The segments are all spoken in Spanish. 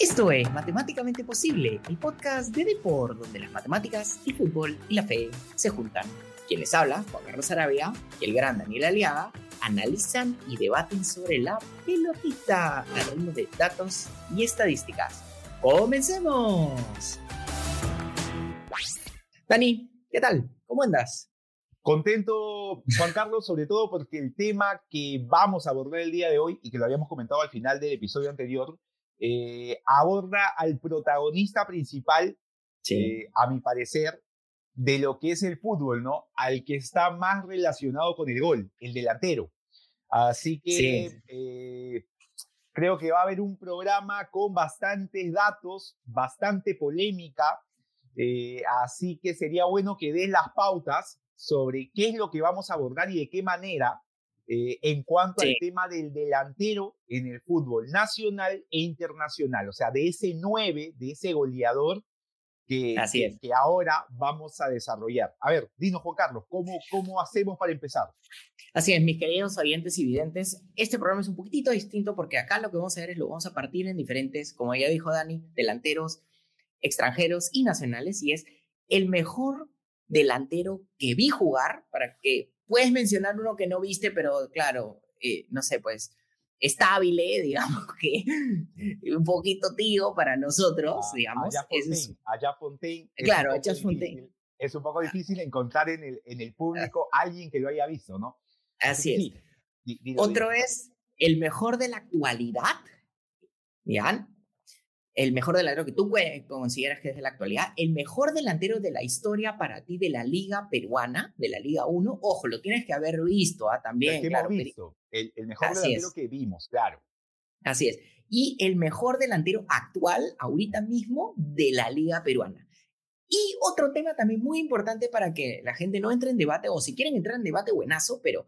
Esto es Matemáticamente Posible, el podcast de Deport, donde las matemáticas, el fútbol y la fe se juntan. Quien les habla, Juan Carlos Arabia y el gran Daniel Aliaga, analizan y debaten sobre la pelotita al ritmo de datos y estadísticas. ¡Comencemos! Dani, ¿qué tal? ¿Cómo andas? Contento, Juan Carlos, sobre todo porque el tema que vamos a abordar el día de hoy y que lo habíamos comentado al final del episodio anterior, eh, aborda al protagonista principal, eh, a mi parecer, de lo que es el fútbol, ¿no? Al que está más relacionado con el gol, el delantero. Así que eh, creo que va a haber un programa con bastantes datos, bastante polémica, así que sería bueno que des las pautas sobre qué es lo que vamos a abordar y de qué manera eh, en cuanto al tema del delantero en el fútbol nacional e internacional, o sea, de ese 9, de ese goleador que, que, ahora vamos a desarrollar. A ver, dinos Juan Carlos, ¿cómo, ¿cómo hacemos para empezar? Así es, mis queridos oyentes y videntes, este programa es un poquitito distinto porque acá lo que vamos a hacer es lo vamos a partir en diferentes, como ya dijo Dani, delanteros extranjeros y nacionales y es el mejor delantero que vi jugar para que puedes mencionar uno que no viste, pero claro, eh, no sé, pues estable, digamos que un poquito tío para nosotros, ah, digamos. Allá Fontaine. claro, allá Fontaine. Es un poco difícil encontrar en el, en el público a alguien que lo haya visto, ¿no? Así, es. Otro es el mejor de la actualidad, ¿ya? El mejor delantero que tú consideras que es de la actualidad, el mejor delantero de la historia para ti de la Liga Peruana, de la Liga 1. Ojo, lo tienes que haber visto ¿ah? también. claro, visto. El, mejor delantero que vimos, claro. Así es. Y el mejor delantero actual, ahorita mismo, de la Liga Peruana. Y otro tema también muy importante para que la gente no entre en debate, o si quieren entrar en debate, buenazo, pero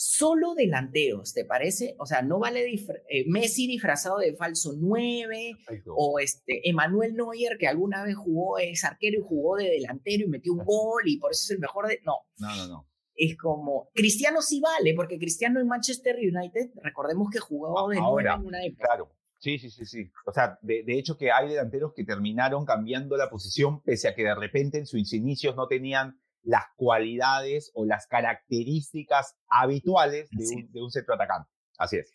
solo delanteros, ¿te parece? O sea, no vale eh, Messi disfrazado de falso 9 o este Emanuel Neuer que alguna vez jugó es arquero y jugó de delantero y metió un gol y por eso es el mejor de no. No, no, no. Es como Cristiano sí vale, porque Cristiano en Manchester United, recordemos que jugó de Ahora, en una época. Claro. Sí, sí, sí, sí. O sea, de, de, hecho que hay delanteros que terminaron cambiando la posición pese a que de repente en sus inicios no tenían las cualidades o las características habituales de un, de un, centro atacante. Así es.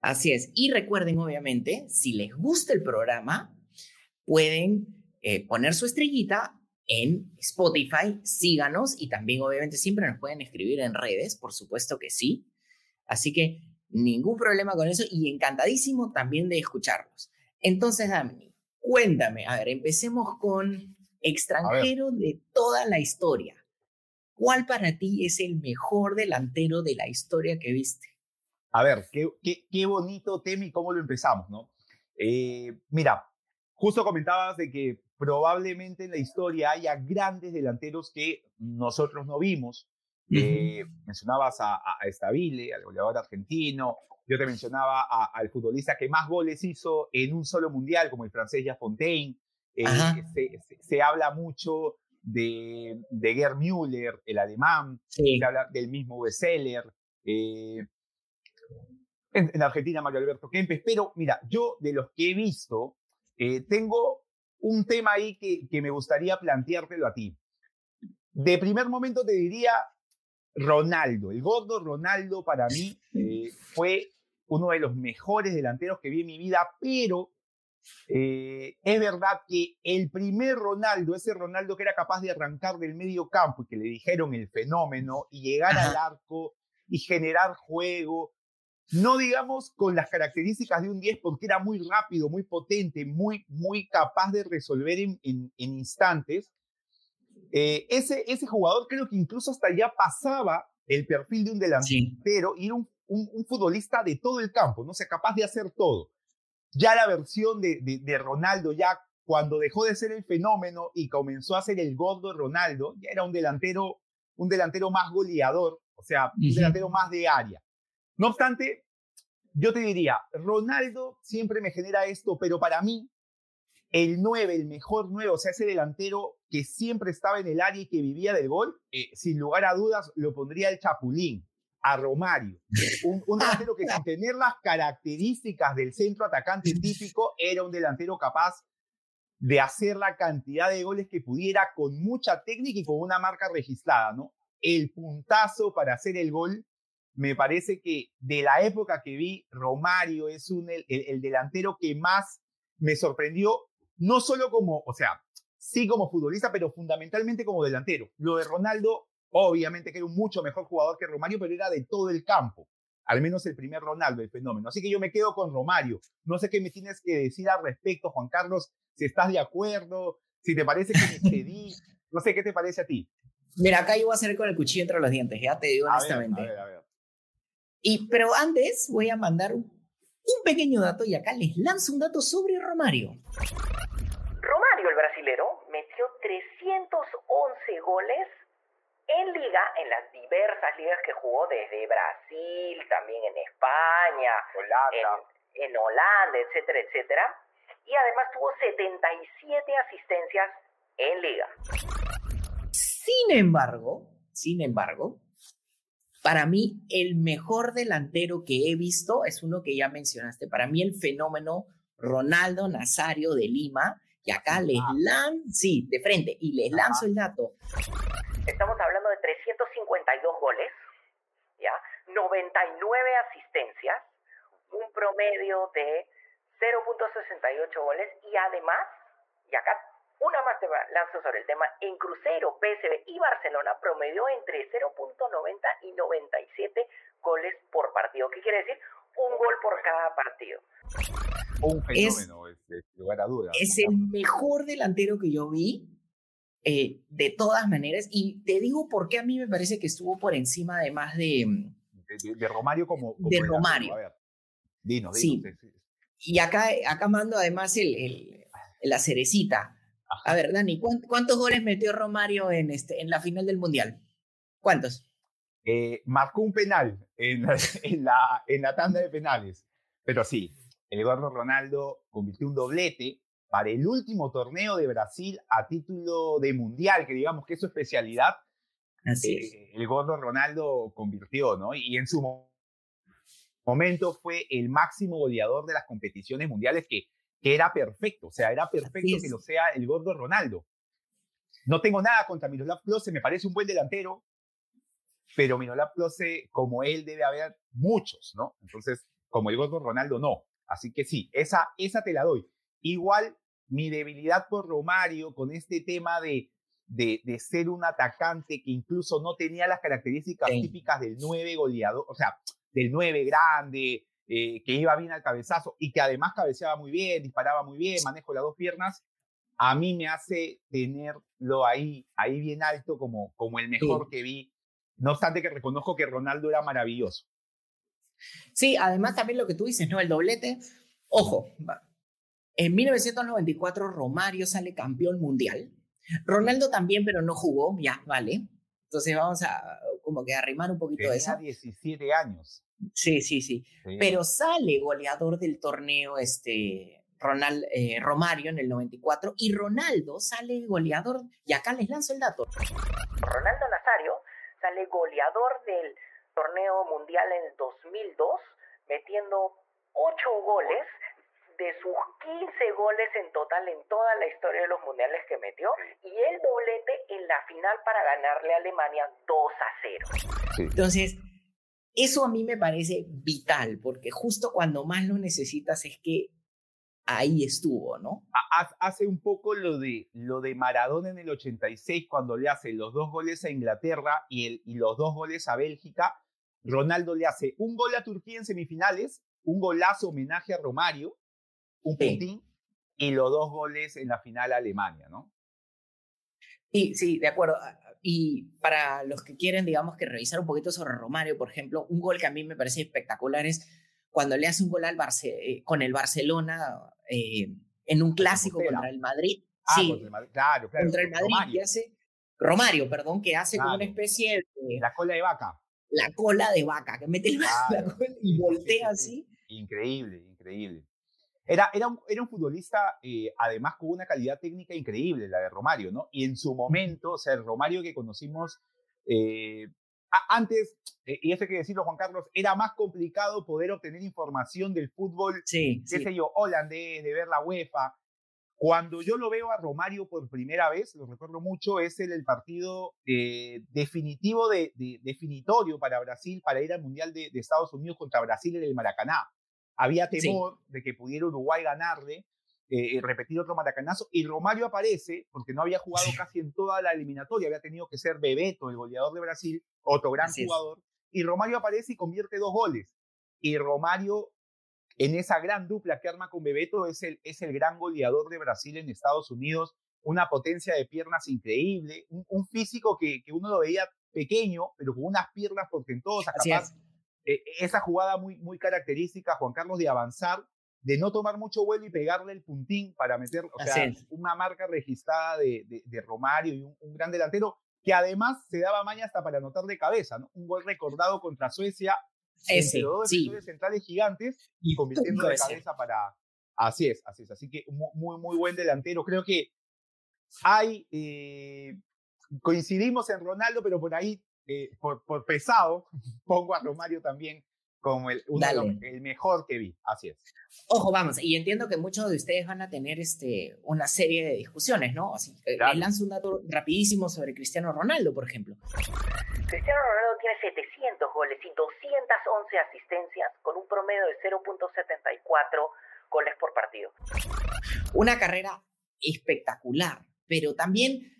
Así es. Y recuerden, obviamente, si les gusta el programa, pueden eh, poner su estrellita en Spotify, síganos y también, obviamente, siempre nos pueden escribir en redes, por supuesto que sí. Así que ningún problema con eso y encantadísimo también de escucharlos. Entonces, Dami, cuéntame, a ver, empecemos con extranjero de toda la historia. ¿Cuál para ti es el mejor delantero de la historia que viste? A ver, qué, qué, bonito tema y cómo lo empezamos, ¿no? Eh, mira, justo comentabas de que probablemente en la historia haya grandes delanteros que nosotros no vimos. Eh, mencionabas a, a, Estabile, al goleador argentino. Yo te mencionaba al futbolista que más goles hizo en un solo mundial, como el francés Fontaine. Eh, se, habla mucho de, de Gerd Müller, el alemán, se habla del mismo Besseler, eh, en, Argentina Mario Alberto Kempes, pero mira, yo de los que he visto, eh, tengo un tema ahí que, que me gustaría planteártelo a ti. De primer momento te diría Ronaldo, el gordo Ronaldo para mí eh, fue uno de los mejores delanteros que vi en mi vida, pero eh, es verdad que el primer Ronaldo, ese Ronaldo que era capaz de arrancar del medio campo y que le dijeron el fenómeno y llegar al arco y generar juego, no digamos con las características de un 10 porque era muy rápido, muy potente, muy, muy capaz de resolver en, en, instantes. Eh, ese, ese jugador creo que incluso hasta ya pasaba el perfil de un delantero y era un, un, un, futbolista de todo el campo, no sé, capaz de hacer todo ya la versión de, de, Ronaldo, ya cuando dejó de ser el fenómeno y comenzó a ser el gordo Ronaldo, ya era un delantero, un delantero más goleador, o sea, un delantero más de área. No obstante, yo te diría, Ronaldo siempre me genera esto, pero para mí, el 9, el mejor 9, o sea, ese delantero que siempre estaba en el área y que vivía del gol, eh, sin lugar a dudas lo pondría el Chapulín. A Romario. Un, un delantero que sin tener las características del centro atacante típico, era un delantero capaz de hacer la cantidad de goles que pudiera con mucha técnica y con una marca registrada, ¿no? El puntazo para hacer el gol, me parece que de la época que vi, Romario es un, el, el delantero que más me sorprendió, no solo como, o sea, sí como futbolista, pero fundamentalmente como delantero. Lo de Ronaldo, obviamente que era un mucho mejor jugador que Romario, pero era de todo el campo. Al menos el primer Ronaldo, el fenómeno. Así que yo me quedo con Romario. No sé qué me tienes que decir al respecto, Juan Carlos, si estás de acuerdo, si te parece que me excedí. no sé qué te parece a ti. Mira, acá yo voy a hacer con el cuchillo entre los dientes, ya te digo honestamente. a ver, a ver. Y, pero antes voy a mandar un, un pequeño dato y acá les lanzo un dato sobre Romario. Romario, el brasilero, metió 311 goles en liga, en las diversas ligas que jugó desde Brasil, también en España, Holanda. En, en Holanda, etcétera, etcétera y además tuvo 77 asistencias en liga. Sin embargo, sin embargo, para mí el mejor delantero que he visto es uno que ya mencionaste. Para mí el fenómeno Ronaldo Nazario de Lima. Y acá les lanzo, sí, de frente, y les lanzo el dato. Estamos hablando de 352 goles, ¿ya? 99 asistencias, un promedio de 0.68 goles y además, y acá una más te lanzo sobre el tema, en Cruzeiro, PSV y Barcelona promedió entre 0.90 y 97 goles por partido. ¿Qué quiere decir? Un gol por cada partido. Un fenómeno, es, es, lugar a dudas. Es el mejor delantero que yo vi, eh, de todas maneras, y te digo por qué a mí me parece que estuvo por encima además de... De, de Romario como... como de Romario. A ver, dinos, sí. Y acá, acá mando además el, el la cerecita. A ver, Dani, ¿cuántos goles metió Romario en, este, en la final del Mundial? ¿Cuántos? Eh, marcó un penal en, en, la, en la tanda de penales. Pero sí, el Eduardo Ronaldo convirtió un doblete para el último torneo de Brasil a título de mundial, que digamos que es su especialidad. Así es. Eh, el gordo Ronaldo convirtió, ¿no? Y en su momento fue el máximo goleador de las competiciones mundiales que, que era perfecto, o sea, era perfecto que lo sea el gordo Ronaldo. No tengo nada contra Miroslav Klose, me parece un buen delantero, pero Miroslav Klose, como él, debe haber muchos, ¿no? Entonces, como el gordo Ronaldo, no. Así que sí, esa, esa te la doy. Igual, mi debilidad por Romario con este tema de, de, de ser un atacante que incluso no tenía las características sí. típicas del nueve goleador, o sea, del 9 grande, eh, que iba bien al cabezazo y que además cabeceaba muy bien, disparaba muy bien, manejo las dos piernas, a mí me hace tenerlo ahí, ahí bien alto como, como el mejor sí. que vi. No obstante que reconozco que Ronaldo era maravilloso. Sí, además también lo que tú dices, ¿no? El doblete. Ojo, en 1994 Romario sale campeón mundial. Ronaldo también, pero no jugó, ya, vale. Entonces vamos a como que arrimar un poquito Tenía de eso. 17 años. Sí, sí, sí, sí, Pero sale goleador del torneo este, Ronald, eh, Romario en el 94 y Ronaldo sale goleador, y acá les lanzo el dato. Ronaldo Nazario sale goleador del torneo mundial en el 2002, metiendo 8 goles de sus 15 goles en total en toda la historia de los mundiales que metió y el doblete en la final para ganarle a Alemania 2 a 0. Sí. Entonces, eso a mí me parece vital, porque justo cuando más lo necesitas es que ahí estuvo, ¿no? Hace un poco lo de, lo de Maradona en el 86, cuando le hace los dos goles a Inglaterra y, el, y los dos goles a Bélgica. Ronaldo le hace un gol a Turquía en semifinales, un golazo homenaje a Romario, un sí. y los dos goles en la final a Alemania, ¿no? Sí, sí, de acuerdo. Y para los que quieren, digamos, que revisar un poquito sobre Romario, por ejemplo, un gol que a mí me parece espectacular es cuando le hace un gol al Barce eh, con el Barcelona eh, en un clásico contra el Madrid. Ah, sí, contra el Madrid, claro, claro. Contra el Madrid, Romario. que hace, Romario, perdón, que hace claro. como una especie de... La cola de vaca. La cola de vaca, que mete el, claro. la cola y voltea sí, sí, así. Increíble, increíble. Era, era, un, era un futbolista, eh, además, con una calidad técnica increíble, la de Romario, ¿no? Y en su momento, o sea, el Romario que conocimos eh, antes, eh, y eso hay que decirlo, Juan Carlos, era más complicado poder obtener información del fútbol, sí, qué sé yo, holandés, de ver la UEFA. Cuando yo lo veo a Romario por primera vez, lo recuerdo mucho, es el, el partido eh, definitivo, de, definitorio para Brasil, para ir al Mundial de, Estados Unidos contra Brasil en el Maracaná. Había temor de que pudiera Uruguay ganarle, eh, repetir otro maracanazo, y Romario aparece, porque no había jugado casi en toda la eliminatoria, había tenido que ser Bebeto, el goleador de Brasil, otro gran jugador, y Romario aparece y convierte dos goles. Y Romario en esa gran dupla que arma con Bebeto es el, es el gran goleador de Brasil en Estados Unidos, una potencia de piernas increíble, un, físico que, que, uno lo veía pequeño, pero con unas piernas portentosas, capaz, eh, esa jugada muy, muy característica, Juan Carlos, de avanzar, de no tomar mucho vuelo y pegarle el puntín para meter, o sea, una marca registrada de, de, Romario y un, un, gran delantero que además se daba maña hasta para anotar de cabeza, ¿no? Un gol recordado contra Suecia ese, dos sí. centrales gigantes y convirtiendo de cabeza para... Así es, así es. Así que muy, muy buen delantero. Creo que hay... Eh, coincidimos en Ronaldo, pero por ahí, eh, por, por pesado, pongo a Romario también como el, el mejor que vi. Así es. Ojo, vamos, y entiendo que muchos de ustedes van a tener este, una serie de discusiones, ¿no? Así que lanzo un dato rapidísimo sobre Cristiano Ronaldo, por ejemplo. Cristiano Ronaldo tiene 700 goles y 211 asistencias con un promedio de 0.74 goles por partido. Una carrera espectacular, pero también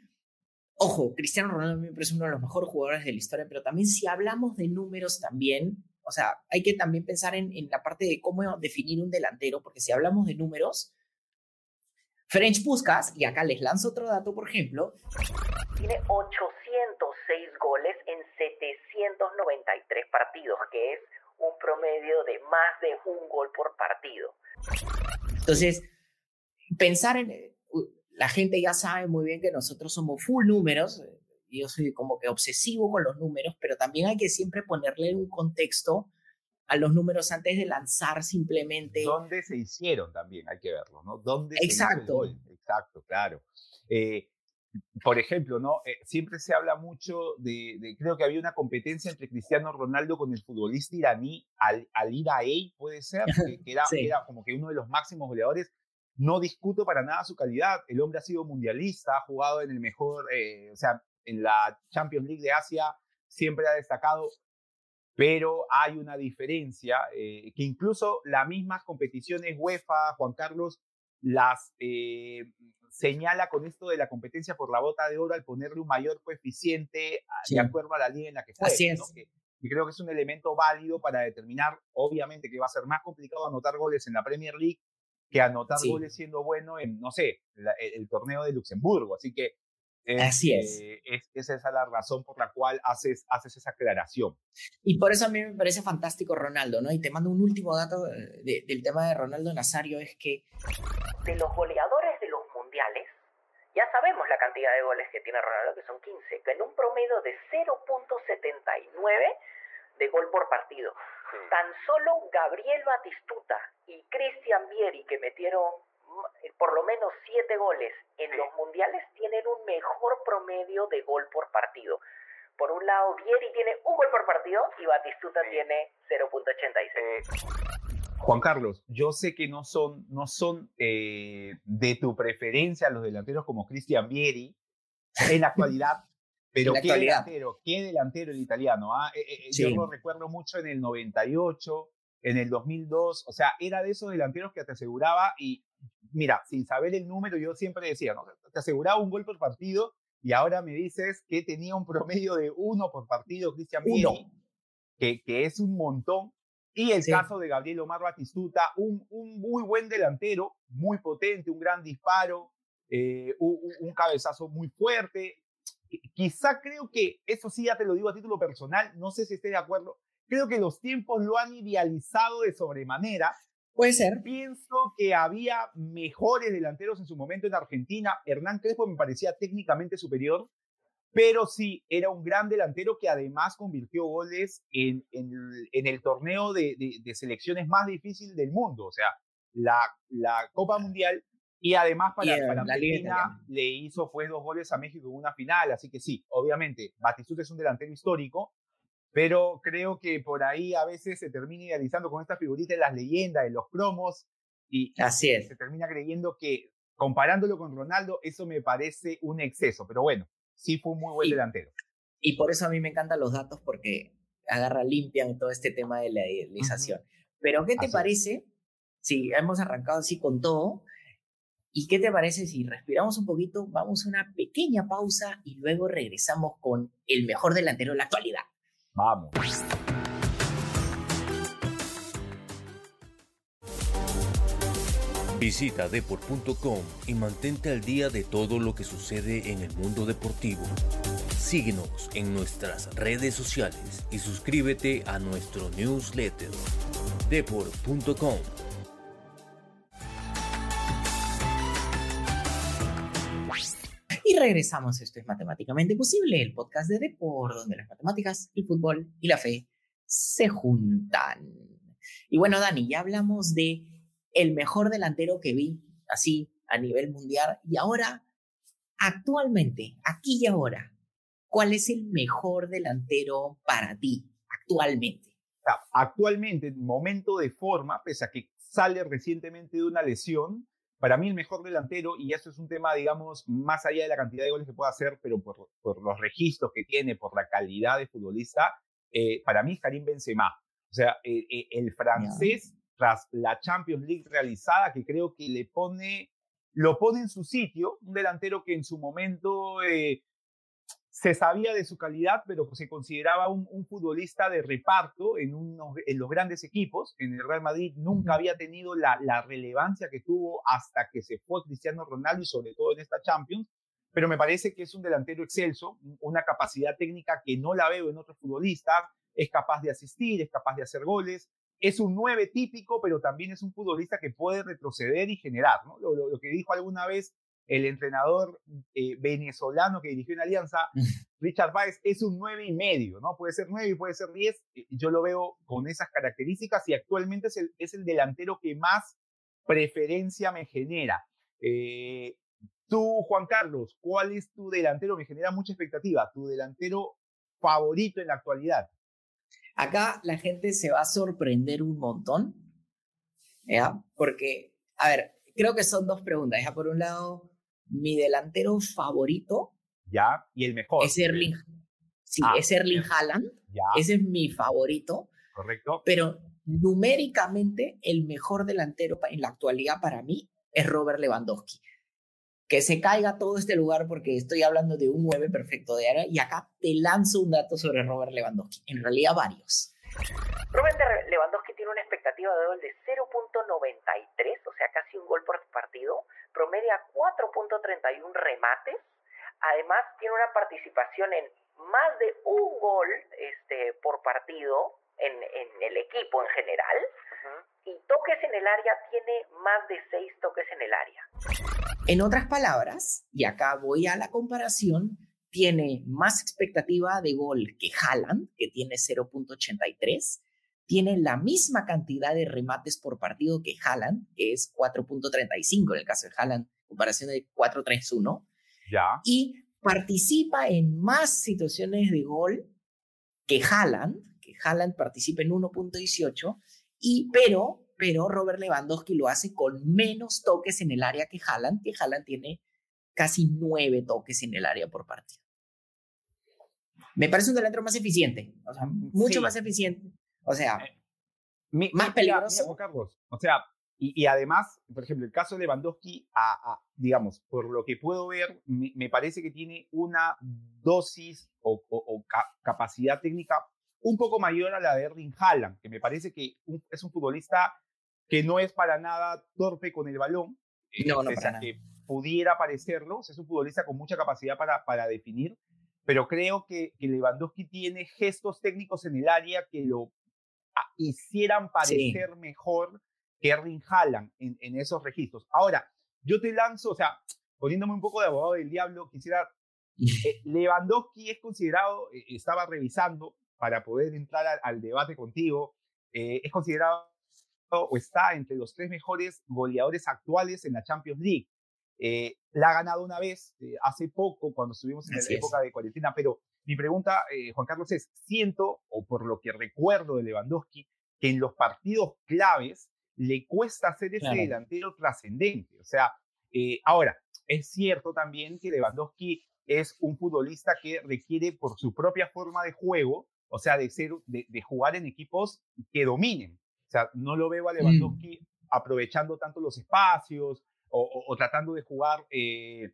Ojo, Cristiano Ronaldo me parece uno de los mejores jugadores de la historia, pero también si hablamos de números también, o sea, hay que también pensar en, la parte de cómo definir un delantero, porque si hablamos de números, French Puskas, y acá les lanzo otro dato, por ejemplo, tiene 806 goles en 793 partidos, que es un promedio de más de un gol por partido. Entonces, pensar en... Eh, la gente ya sabe muy bien que nosotros somos full números, yo soy como que obsesivo con los números, pero también hay que siempre ponerle un contexto a los números antes de lanzar simplemente. ¿Dónde se hicieron también? Hay que verlo, ¿no? ¿Dónde Exacto. Se hizo Exacto, claro. Eh, por ejemplo, ¿no? Eh, siempre se habla mucho de, creo que había una competencia entre Cristiano Ronaldo con el futbolista iraní Al, Ida puede ser, que, era, era, como que uno de los máximos goleadores. No discuto para nada su calidad. El hombre ha sido mundialista, ha jugado en el mejor, eh, o sea, en la Champions League de Asia siempre ha destacado, pero hay una diferencia eh, que incluso las mismas competiciones UEFA, Juan Carlos, las eh, señala con esto de la competencia por la bota de oro al ponerle un mayor coeficiente de acuerdo a la liga en la que juega. Así es. y creo que es un elemento válido para determinar, obviamente, que va a ser más complicado anotar goles en la Premier League que anotar goles siendo bueno en, no sé, el, torneo de Luxemburgo. Así que Así es. Eh, es. Esa es la razón por la cual haces, haces esa aclaración. Y por eso a mí me parece fantástico Ronaldo, ¿no? Y te mando un último dato del tema de Ronaldo Nazario, es que... De los goleadores de los mundiales, ya sabemos la cantidad de goles que tiene Ronaldo, que son 15, que en un promedio de 0.79 de gol por partido. Tan solo Gabriel Batistuta y Cristian Vieri, que metieron eh, por lo menos siete goles en los mundiales tienen un mejor promedio de gol por partido. Por un lado, Vieri tiene un gol por partido y Batistuta tiene 0.86. Juan Carlos, yo sé que no son, no son eh, de tu preferencia los delanteros como Cristian Vieri en la actualidad, pero qué delantero, qué delantero el italiano. ¿ah? Eh, yo lo recuerdo mucho en el 98, en el 2002, o sea, era de esos delanteros que te aseguraba y mira, sin saber el número, yo siempre decía, ¿no? te aseguraba un gol por partido y ahora me dices que tenía un promedio de uno por partido, Cristian Vieri, que, que es un montón. Y el caso de Gabriel Omar Batistuta, un, un, muy buen delantero, muy potente, un gran disparo, eh, un, un, cabezazo muy fuerte. Quizá creo que, eso sí ya te lo digo a título personal, no sé si esté de acuerdo, creo que los tiempos lo han idealizado de sobremanera Puede ser. Pienso que había mejores delanteros en su momento en Argentina. Hernán Crespo me parecía técnicamente superior, pero sí, era un gran delantero que además convirtió goles en, en, el torneo de, de, selecciones más difícil del mundo, o sea, la, la Copa Mundial. Y además para, para Argentina le hizo fue dos goles a México en una final, así que sí, obviamente, Batistuta es un delantero histórico, pero creo que por ahí a veces se termina idealizando con esta figurita de las leyendas, de los cromos, y Así es. se termina creyendo que comparándolo con Ronaldo, eso me parece un exceso, pero bueno, sí fue un muy buen Y- delantero. Y por eso a mí me encantan los datos porque agarra, limpian todo este tema de la idealización. Pero ¿qué te Así es. parece si hemos arrancado así con todo? ¿Y qué te parece si respiramos un poquito, vamos a una pequeña pausa y luego regresamos con el mejor delantero de la actualidad? Vamos. Visita deport.com y mantente al día de todo lo que sucede en el mundo deportivo. Síguenos en nuestras redes sociales y suscríbete a nuestro newsletter. deport.com regresamos, esto es Matemáticamente Posible, el podcast de Depor, donde las matemáticas, el fútbol y la fe se juntan. Y bueno, Dani, ya hablamos de el mejor delantero que vi así a nivel mundial y ahora, actualmente, aquí y ahora, ¿cuál es el mejor delantero para ti actualmente? Actualmente, en momento de forma, pese a que sale recientemente de una lesión, para mí el mejor delantero, y eso es un tema, digamos, más allá de la cantidad de goles que pueda hacer, pero por, por los registros que tiene, por la calidad de futbolista, eh, para mí es Karim Benzema. O sea, eh, eh, el francés, tras la Champions League realizada, que creo que le pone, lo pone en su sitio, un delantero que en su momento se sabía de su calidad, pero se consideraba un, un futbolista de reparto en, unos, en, los grandes equipos. En el Real Madrid nunca había tenido la, la, relevancia que tuvo hasta que se fue Cristiano Ronaldo y sobre todo en esta Champions. Pero me parece que es un delantero excelso, una capacidad técnica que no la veo en otros futbolistas. Es capaz de asistir, es capaz de hacer goles. Es un 9 típico, pero también es un futbolista que puede retroceder y generar. ¿no? Lo, lo, lo que dijo alguna vez el entrenador eh, venezolano que dirigió en Alianza, Richard Páez, es un nueve y medio, ¿no? Puede ser nueve y puede ser diez. Yo lo veo con esas características y actualmente es el, es el delantero que más preferencia me genera. Eh, tú, Juan Carlos, ¿cuál es tu delantero? Me genera mucha expectativa. Tu delantero favorito en la actualidad. Acá la gente se va a sorprender un montón, ¿ya? Porque, a ver, creo que son dos preguntas. Ya por un lado, mi delantero favorito. Ya, y el mejor. Es Erling. Sí, ah, es Erling Haaland. Ya. Ese es mi favorito. Correcto. Pero numéricamente, el mejor delantero en la actualidad para mí es Robert Lewandowski. Que se caiga todo este lugar porque estoy hablando de un 9 perfecto de área y acá te lanzo un dato sobre Robert Lewandowski. En realidad, varios. Robert Lewandowski tiene una expectativa de gol de 0.93, o sea, casi un gol por partido, promedia 4.31 remates, además tiene una participación en más de un gol este, por partido en, en el equipo en general, uh -huh. y toques en el área tiene más de 6 toques en el área. En otras palabras, y acá voy a la comparación, tiene más expectativa de gol que Haaland, que tiene 0.83, tiene la misma cantidad de remates por partido que Haaland, que es 4.35 en el caso de Haaland, comparación de 4.31. Ya. Y participa en más situaciones de gol que Haaland, que Haaland participa en 1.18, y pero, pero Robert Lewandowski lo hace con menos toques en el área que Haaland, que Haaland tiene casi nueve toques en el área por partido. Me parece un delantero más eficiente, o sea, mucho sí. más eficiente. O sea, mi, más peligroso. Mira, Carlos, o sea, y, y, además, por ejemplo, el caso de Lewandowski, a, a, digamos, por lo que puedo ver, me, me, parece que tiene una dosis o, o, o ca capacidad técnica un poco mayor a la de Erling Haaland, que me parece que un, es un futbolista que no es para nada torpe con el balón, no, no, eh, para que pudiera parecerlo, es un futbolista con mucha capacidad para, para definir, pero creo que, que Lewandowski tiene gestos técnicos en el área que lo hicieran parecer sí. mejor que Erling Haaland en, en, esos registros. Ahora, yo te lanzo, o sea, poniéndome un poco de abogado del diablo, quisiera, eh, Lewandowski es considerado, eh, estaba revisando para poder entrar al, al debate contigo, eh, es considerado o está entre los tres mejores goleadores actuales en la Champions League. Eh, la ha ganado una vez, eh, hace poco, cuando estuvimos en Así la época es. de cuarentena, pero mi pregunta, eh, Juan Carlos, es, siento, o por lo que recuerdo de Lewandowski, que en los partidos claves le cuesta ser ese delantero trascendente. O sea, eh, ahora, es cierto también que Lewandowski es un futbolista que requiere por su propia forma de juego, o sea, de, ser, de, jugar en equipos que dominen. O sea, no lo veo a mm. Lewandowski aprovechando tanto los espacios o, tratando de jugar, eh,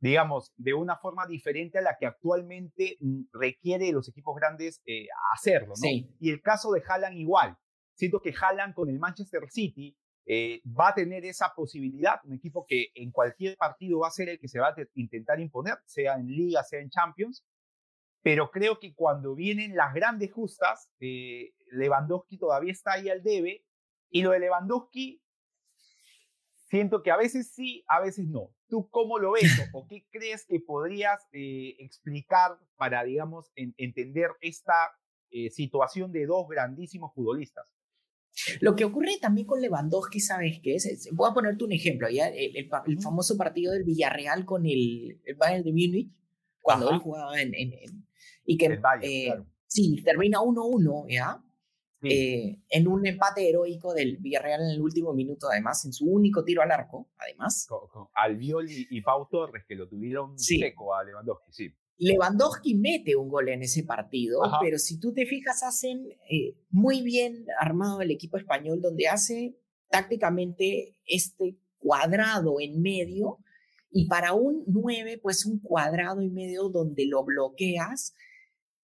digamos, de una forma diferente a la que actualmente mm, requiere los equipos grandes eh, hacerlo. ¿no? Y el caso de Haaland igual. Siento que Haaland con el Manchester City eh, va a tener esa posibilidad, un equipo que en cualquier partido va a ser el que se va a intentar imponer, sea en liga, sea en Champions, pero creo que cuando vienen las grandes justas, eh, Lewandowski todavía está ahí al debe, y lo de Lewandowski, siento que a veces sí, a veces no. ¿Tú cómo lo ves o, qué crees que podrías eh, explicar para, digamos, entender esta situación de dos grandísimos futbolistas? Lo que ocurre también con Lewandowski, ¿sabes qué es? Voy a ponerte un ejemplo, ¿ya? El, famoso partido del Villarreal con el, Bayern de Múnich, cuando él jugaba en... y que, eh, Sí, termina 1-1, ¿ya? Eh, en un empate heroico del Villarreal en el último minuto, además, en su único tiro al arco, además. Con, Albiol y, Pau Torres, que lo tuvieron seco a Lewandowski, sí. Lewandowski mete un gol en ese partido, pero si tú te fijas, hacen eh, muy bien armado el equipo español, donde hace tácticamente este cuadrado en medio, y para un 9, pues un cuadrado y medio donde lo bloqueas,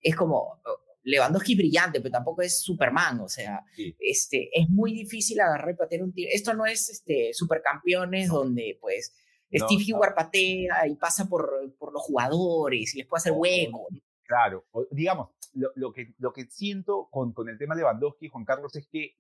es como, Lewandowski brillante, pero tampoco es Superman, o sea, este, es muy difícil agarrar y patear un tiro. Esto no es este, supercampeones donde pues Steve Heward patea y pasa por, por los jugadores y les puede hacer hueco. Claro, digamos, lo, que, lo que siento con, con el tema de Lewandowski, Juan Carlos, es que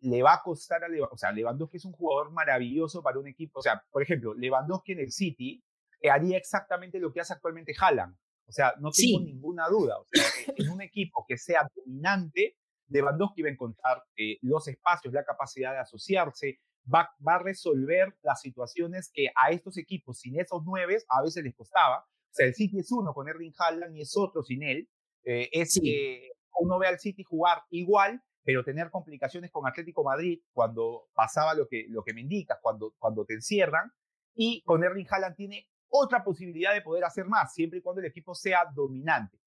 le va a costar a Lewandowski, o sea, Lewandowski es un jugador maravilloso para un equipo, o sea, por ejemplo, Lewandowski en el City haría exactamente lo que hace actualmente Haaland, o sea, no tengo ninguna duda, o sea, en un equipo que sea dominante, Lewandowski va a encontrar eh, los espacios, la capacidad de asociarse, va, a resolver las situaciones que a estos equipos sin esos nueve a veces les costaba. O sea, el City es uno con Erling Haaland y es otro sin él. Eh, es que uno ve al City jugar igual, pero tener complicaciones con Atlético Madrid cuando pasaba lo que, lo que me indicas, cuando, cuando te encierran. Y con Erling Haaland tiene otra posibilidad de poder hacer más, siempre y cuando el equipo sea dominante.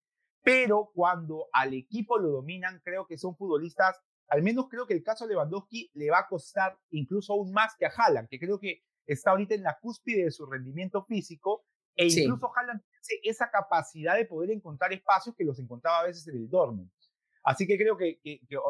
Pero cuando al equipo lo dominan, creo que son futbolistas al menos creo que el caso de Lewandowski le va a costar incluso aún más que a Haaland, que creo que está ahorita en la cúspide de su rendimiento físico, e incluso Haaland tiene esa capacidad de poder encontrar espacios que los encontraba a veces en el Dortmund. Así que creo que,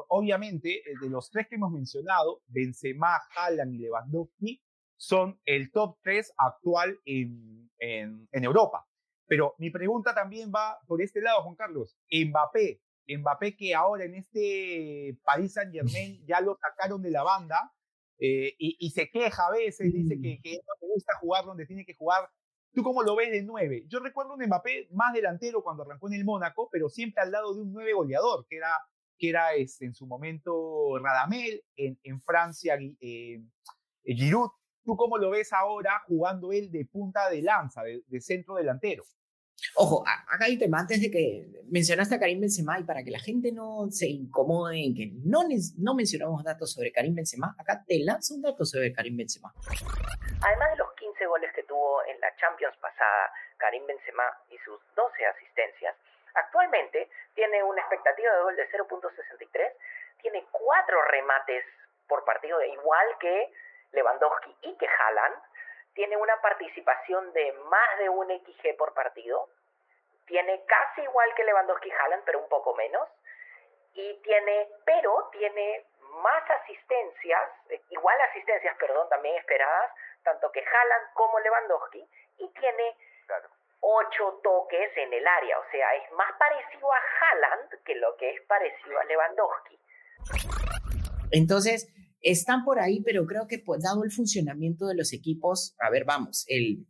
obviamente eh, de los tres que hemos mencionado, Benzema, Haaland y Lewandowski son el top tres actual en, en, Europa. Pero mi pregunta también va por este lado, Juan Carlos. Mbappé, Mbappé que ahora en este Paris Saint Germain ya lo sacaron de la banda eh, y, se queja a veces, dice que, no le gusta jugar donde tiene que jugar. ¿Tú cómo lo ves de nueve? Yo recuerdo un Mbappé más delantero cuando arrancó en el Mónaco, pero siempre al lado de un nueve goleador, que era, que era este, en su momento Radamel, en, en Francia eh, Giroud. ¿Tú cómo lo ves ahora jugando él de punta de lanza, de centro delantero? Ojo, acá hay un tema, antes de que mencionaste a Karim Benzema y para que la gente no se incomode en que no, no mencionamos datos sobre Karim Benzema, acá te lanzo un dato sobre Karim Benzema. Además de los 15 goles que tuvo en la Champions pasada, Karim Benzema y sus 12 asistencias, actualmente tiene una expectativa de gol de 0.63, tiene cuatro remates por partido, igual que Lewandowski y que Haaland, tiene una participación de más de un XG por partido, tiene casi igual que Lewandowski Haaland, pero un poco menos, y tiene, pero tiene más asistencias, eh, igual asistencias, perdón, también esperadas, tanto que Haaland como Lewandowski, y tiene ocho toques en el área, o sea, es más parecido a Haaland que lo que es parecido a Lewandowski. Entonces, están por ahí, pero creo que pues, dado el funcionamiento de los equipos, a ver, vamos, el,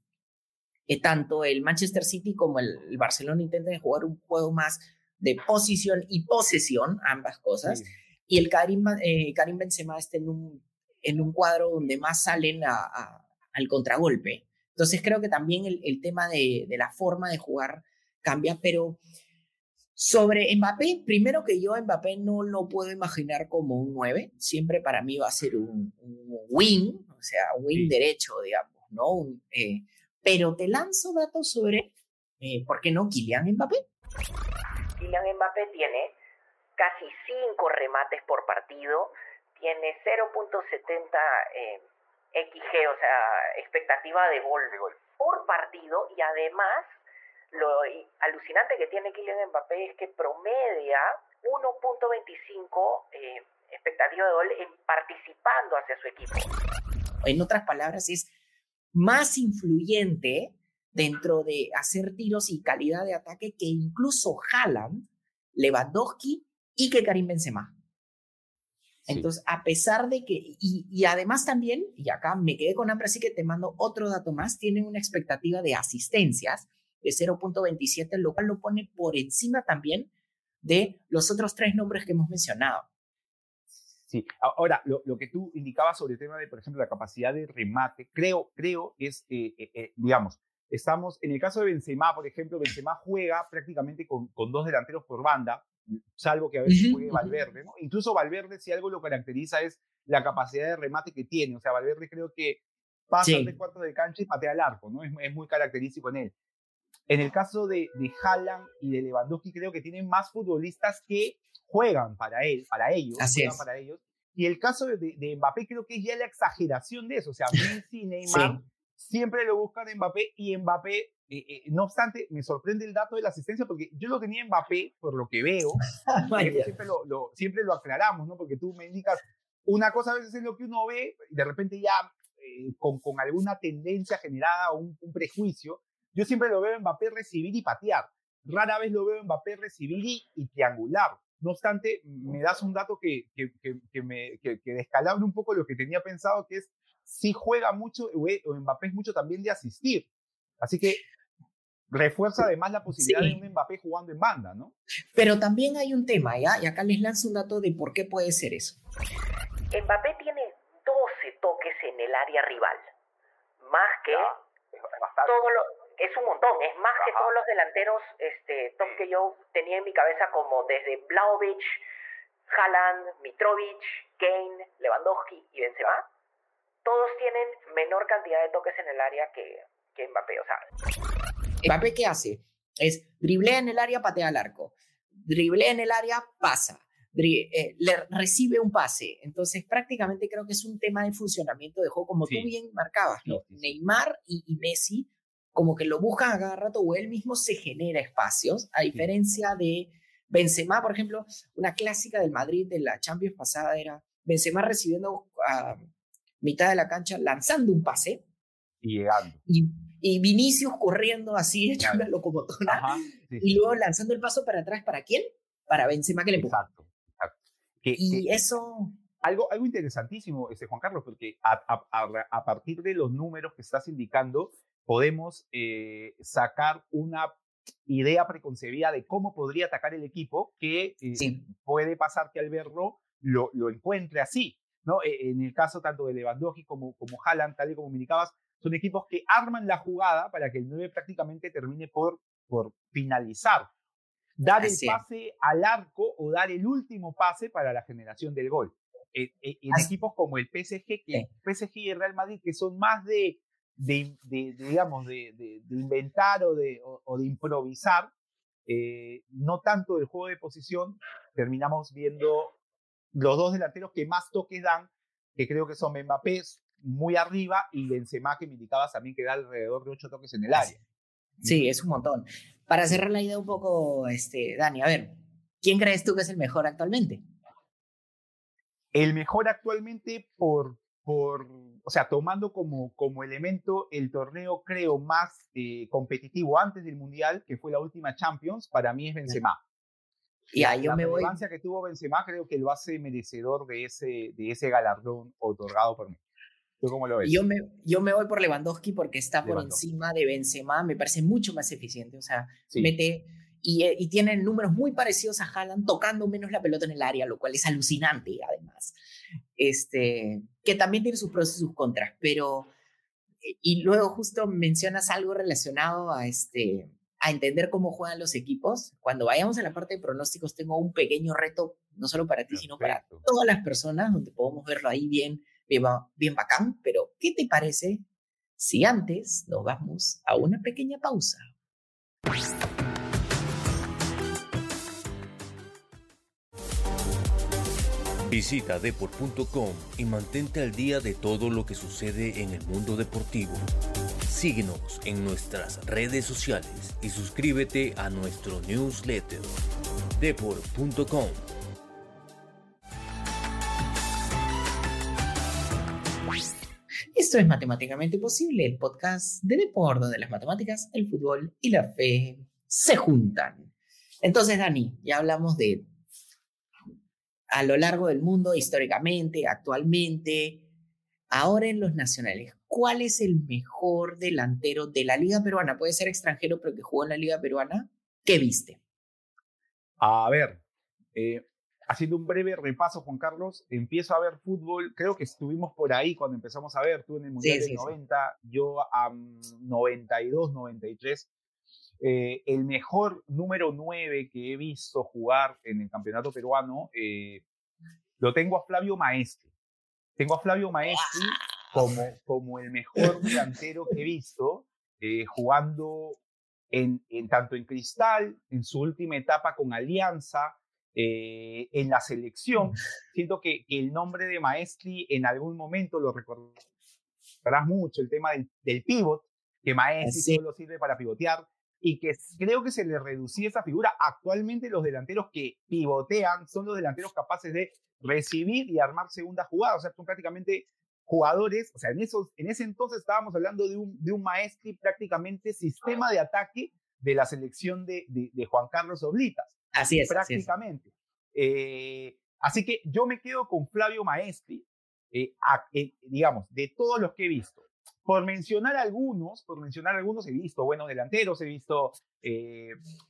eh, tanto el Manchester City como el, Barcelona intentan jugar un juego más de posición y posesión, ambas cosas, y el Karim, eh, Karim Benzema está en un, en un cuadro donde más salen al contragolpe. Entonces creo que también el, el tema de, de, la forma de jugar cambia, pero Sobre Mbappé, primero que yo Mbappé no lo puedo imaginar como un 9, siempre para mí va a ser un, wing, o sea, un wing derecho, digamos, ¿no? Eh, pero te lanzo datos sobre, eh, ¿por qué no Kylian Mbappé? Kylian Mbappé tiene casi 5 remates por partido, tiene 0.70 eh, XG, o sea, expectativa de gol, de gol por partido y además lo alucinante que tiene Kylian Mbappé es que promedia 1.25 eh, expectativa de gol en participando hacia su equipo. En otras palabras, es más influyente dentro de hacer tiros y calidad de ataque que incluso Haaland, Lewandowski y que Karim Benzema. Entonces, a pesar de que, y, y, además también, y acá me quedé con hambre, así que te mando otro dato más, tiene una expectativa de asistencias de 0.27, lo cual lo pone por encima también de los otros tres nombres que hemos mencionado. Sí, ahora, lo, lo, que tú indicabas sobre el tema de, por ejemplo, la capacidad de remate, creo, creo es, eh, eh, eh, digamos, estamos, en el caso de Benzema, por ejemplo, Benzema juega prácticamente con, con dos delanteros por banda, salvo que a veces juegue Valverde, ¿no? Incluso Valverde, si algo lo caracteriza es la capacidad de remate que tiene, o sea, Valverde creo que pasa sí. tres cuartos de cancha y patea al arco, ¿no? Es, es, muy característico en él. En el caso de, de Haaland y de Lewandowski, creo que tienen más futbolistas que juegan para él, para ellos, Así juegan es. para ellos. Y el caso de, de, Mbappé creo que es ya la exageración de eso, o sea, Messi y Neymar sí. siempre lo buscan en Mbappé y Mbappé, eh, eh, no obstante, me sorprende el dato de la asistencia porque yo lo tenía en Mbappé por lo que veo, siempre lo, lo, siempre lo aclaramos, ¿no? Porque tú me indicas, una cosa a veces es lo que uno ve, de repente ya eh, con, con, alguna tendencia generada o un, un, prejuicio, yo siempre lo veo en Mbappé recibir y patear. Rara vez lo veo en Mbappé recibir y, y triangular. No obstante, me das un dato que, que, que, que me, que, que descalabra un poco lo que tenía pensado, que es si juega mucho, o Mbappé es mucho también de asistir. Así que refuerza además la posibilidad sí. de un Mbappé jugando en banda, ¿no? Pero también hay un tema, ¿ya? Y acá les lanzo un dato de por qué puede ser eso. Mbappé tiene 12 toques en el área rival, más que ya, todo lo, es un montón, es más Ajá. que todos los delanteros este, top que yo tenía en mi cabeza, como desde Blaovic, Haaland, Mitrovic, Kane, Lewandowski y Benzema. Todos tienen menor cantidad de toques en el área que, que Mbappé. O sea, Mbappé, ¿qué hace? Es driblea en el área, patea al arco. Driblea en el área, pasa. Eh, le recibe un pase. Entonces, prácticamente creo que es un tema de funcionamiento de juego, como sí. tú bien marcabas, ¿no? Sí, sí. Neymar y, y, Messi, como que lo buscan a cada rato o él mismo se genera espacios, a diferencia de Benzema, por ejemplo, una clásica del Madrid de la Champions pasada era Benzema recibiendo a mitad de la cancha, lanzando un pase. Y llegando. Y, y Vinicius corriendo así, hecho una locomotora, Ajá, y luego lanzando el paso para atrás, ¿para quién? Para Benzema que le empuja. Exacto. Que, y que, eso... Algo, algo interesantísimo, este, Juan Carlos, porque a, a, a, partir de los números que estás indicando, podemos eh, sacar una idea preconcebida de cómo podría atacar el equipo, que eh, sí. puede pasar que al verlo lo, lo encuentre así. ¿no? E, en el caso tanto de Lewandowski como, como Haaland, tal y como me indicabas, son equipos que arman la jugada para que el 9 prácticamente termine por, por finalizar dar Así el pase es. al arco o dar el último pase para la generación del gol. En, en equipos como el PSG, que PSG y el Real Madrid, que son más de, de, de, de digamos, de, de, inventar o de, o, o de improvisar, eh, no tanto del juego de posición, terminamos viendo los dos delanteros que más toques dan, que creo que son Mbappé muy arriba y Benzema, que me indicabas también que da alrededor de ocho toques en el área. Sí, es un montón. Para cerrar la idea un poco, este, Dani, a ver, ¿quién crees tú que es el mejor actualmente? El mejor actualmente por, por o sea, tomando como, como elemento el torneo, creo, más eh, competitivo antes del Mundial, que fue la última Champions, para mí es Benzema. Y ahí yo la me voy. La que tuvo Benzema creo que lo hace merecedor de ese, de ese galardón otorgado por mí. ¿Tú cómo lo ves? Yo me, yo me voy por Lewandowski porque está por encima de Benzema, me parece mucho más eficiente, o sea, sí. mete y, y tiene números muy parecidos a Haaland, tocando menos la pelota en el área, lo cual es alucinante además. Este, que también tiene sus pros y sus contras, pero y luego justo mencionas algo relacionado a este a entender cómo juegan los equipos. Cuando vayamos a la parte de pronósticos, tengo un pequeño reto, no solo para ti, sino para todas las personas, donde podemos verlo ahí bien, bien, bien bacán. Pero, ¿qué te parece si antes nos vamos a una pequeña pausa? Visita deport.com y mantente al día de todo lo que sucede en el mundo deportivo. Síguenos en nuestras redes sociales y suscríbete a nuestro newsletter deport.com. Esto es Matemáticamente Posible, el podcast de deporte donde las matemáticas, el fútbol y la fe se juntan. Entonces, Dani, ya hablamos de a lo largo del mundo, históricamente, actualmente, ahora en los nacionales. ¿Cuál es el mejor delantero de la Liga Peruana? Puede ser extranjero, pero que jugó en la Liga Peruana. ¿Qué viste? A ver, eh, haciendo un breve repaso, Juan Carlos, empiezo a ver fútbol. Creo que estuvimos por ahí cuando empezamos a ver, tú en el Mundial del 90, yo a 92, 93. Eh, el mejor número 9 que he visto jugar en el campeonato peruano eh, lo tengo a Flavio Maestri. Tengo a Flavio Maestri como, como el mejor delantero que he visto eh, jugando en, en, tanto en Cristal, en su última etapa con Alianza, eh, en la selección. Siento que, el nombre de Maestri en algún momento lo recordarás mucho, el tema del, del pivot, que Maestri solo sirve para pivotear y que creo que se le reducía esa figura. Actualmente los delanteros que pivotean son los delanteros capaces de recibir y armar segunda jugada, o sea, son prácticamente jugadores, o sea, en, esos, en ese entonces estábamos hablando de un, de un maestri prácticamente sistema de ataque de la selección de, de, Juan Carlos Oblitas. Así es. Prácticamente. Así, eh, así que yo me quedo con Flavio Maestri, eh, eh, digamos, de todos los que he visto. Por mencionar algunos, por mencionar algunos, he visto buenos delanteros, he visto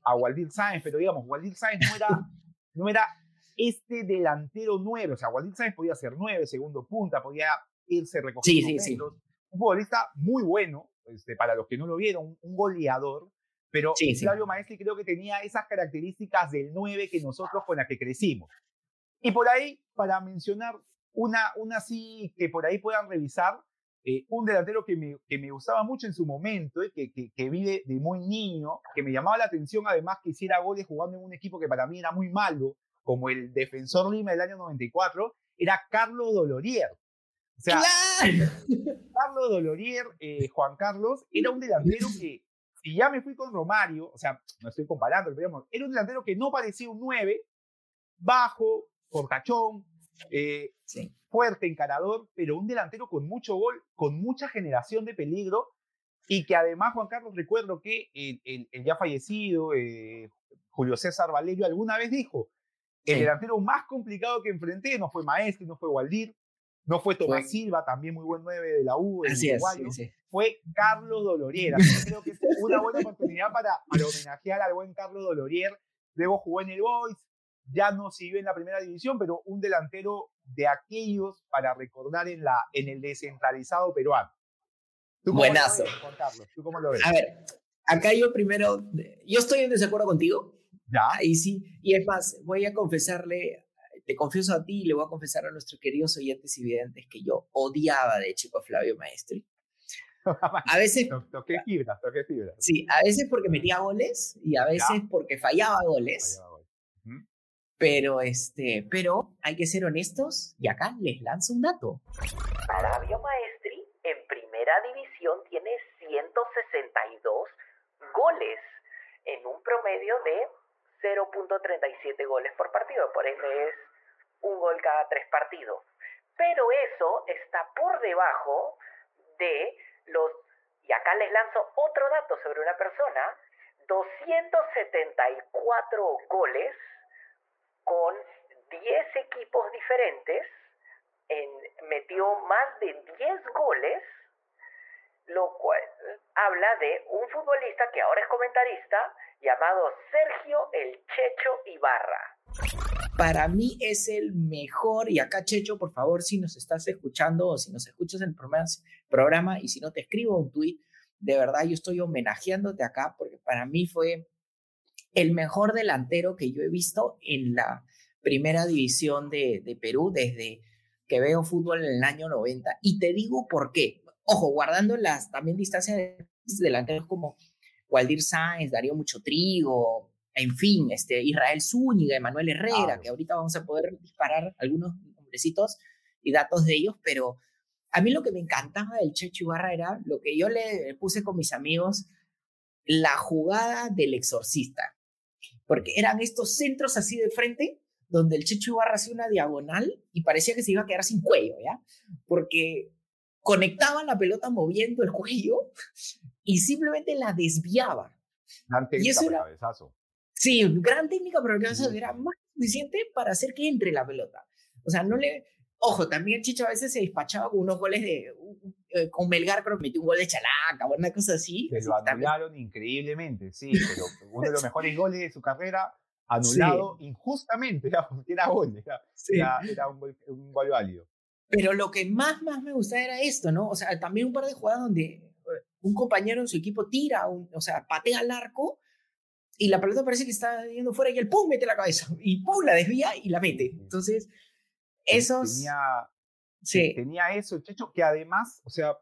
a Waldir Sáenz, pero digamos, Waldir Sáenz no era, no era este delantero nueve, o sea, Waldir Sáenz podía ser nueve, segundo punta, podía irse recogiendo. Sí, sí, sí. Un futbolista muy bueno, este, para los que no lo vieron, un goleador, pero Flavio Maestri creo que tenía esas características del 9 que nosotros con las que crecimos. Y por ahí, para mencionar una, una así que por ahí puedan revisar, eh, un delantero que me, que me gustaba mucho en su momento, y que, que, que vive de muy niño, que me llamaba la atención además que hiciera goles jugando en un equipo que para mí era muy malo, como el defensor Lima del año 94, era Carlos Dolorier. O sea, Carlos Dolorier, eh, Juan Carlos, era un delantero que, si ya me fui con Romario, o sea, no estoy comparando, pero digamos, era un delantero que no parecía un 9, bajo, portachón, eh, fuerte, encarador, pero un delantero con mucho gol, con mucha generación de peligro, y que además, Juan Carlos, recuerdo que el, ya fallecido eh, Julio César Valerio alguna vez dijo, el delantero más complicado que enfrenté no fue Maestri, no fue Waldir, no fue Tomás Silva, también muy buen 9 de la U, el fue Carlos Dolorier. creo que es una buena oportunidad para, homenajear al buen Carlos Dolorier. Luego jugó en el Boys, ya no siguió en la primera división, pero un delantero de aquellos para recordar en, la, en el descentralizado peruano. Buenazo. Juan Carlos? ¿Tú cómo lo ves? A ver, acá yo primero, yo estoy en desacuerdo contigo. Y sí, y es más, voy a confesarle, te confieso a ti y le voy a confesar a nuestros queridos oyentes y videntes que yo odiaba de chico a Flavio Maestri. A veces. toqué fibra, toqué fibra. Sí, a veces porque metía goles y a veces porque fallaba goles. Pero, este, pero hay que ser honestos y acá les lanzo un dato. Flavio Maestri en primera división tiene 162 goles en un promedio de 0.37 goles por partido, por ende es un gol cada tres partidos. Pero eso está por debajo de los, y acá les lanzo otro dato sobre una persona, 274 goles con 10 equipos diferentes, en, metió más de 10 goles, lo cual habla de un futbolista que ahora es comentarista llamado Sergio El Checho Ibarra. Para mí es el mejor, y acá Checho, por favor, si nos estás escuchando o si nos escuchas en el programa, y si no te escribo un tweet, de verdad yo estoy homenajeándote acá porque para mí fue el mejor delantero que yo he visto en la primera división de, de Perú desde que veo fútbol en el año 90. Y te digo por qué. Ojo, guardando las también distancias de delanteros como Waldir Sáenz, Darío Mucho Trigo, en fin, este, Israel Zúñiga, Emanuel Herrera, que ahorita vamos a poder disparar algunos nombrecitos y datos de ellos, pero a mí lo que me encantaba del Checho Ibarra era lo que yo le puse con mis amigos, la jugada del exorcista, porque eran estos centros así de frente, donde el Checho Ibarra hacía una diagonal y parecía que se iba a quedar sin cuello, ¿ya? Porque conectaba la pelota moviendo el cuello y simplemente la desviaba. Gran técnica y cabezazo. Sí, gran técnica, pero el cabezazo era más suficiente para hacer que entre la pelota. O sea, no le... Ojo, también Chicho a veces se despachaba con unos goles de... Eh, con Melgar creo que metió un gol de chalaca o una cosa así. Se lo anularon increíblemente, sí, pero uno de los mejores goles de su carrera anulado injustamente, porque era gol, era, era, un, gol, un, gol, válido. Pero lo que más, más me gustaba era esto, ¿no? O sea, también un par de jugadas donde un compañero en su equipo tira, o sea, patea al arco y la pelota parece que está yendo fuera y el pum mete la cabeza y pum la desvía y la mete. Entonces, esos... Tenía, sí. tenía eso, Checho, que además, o sea,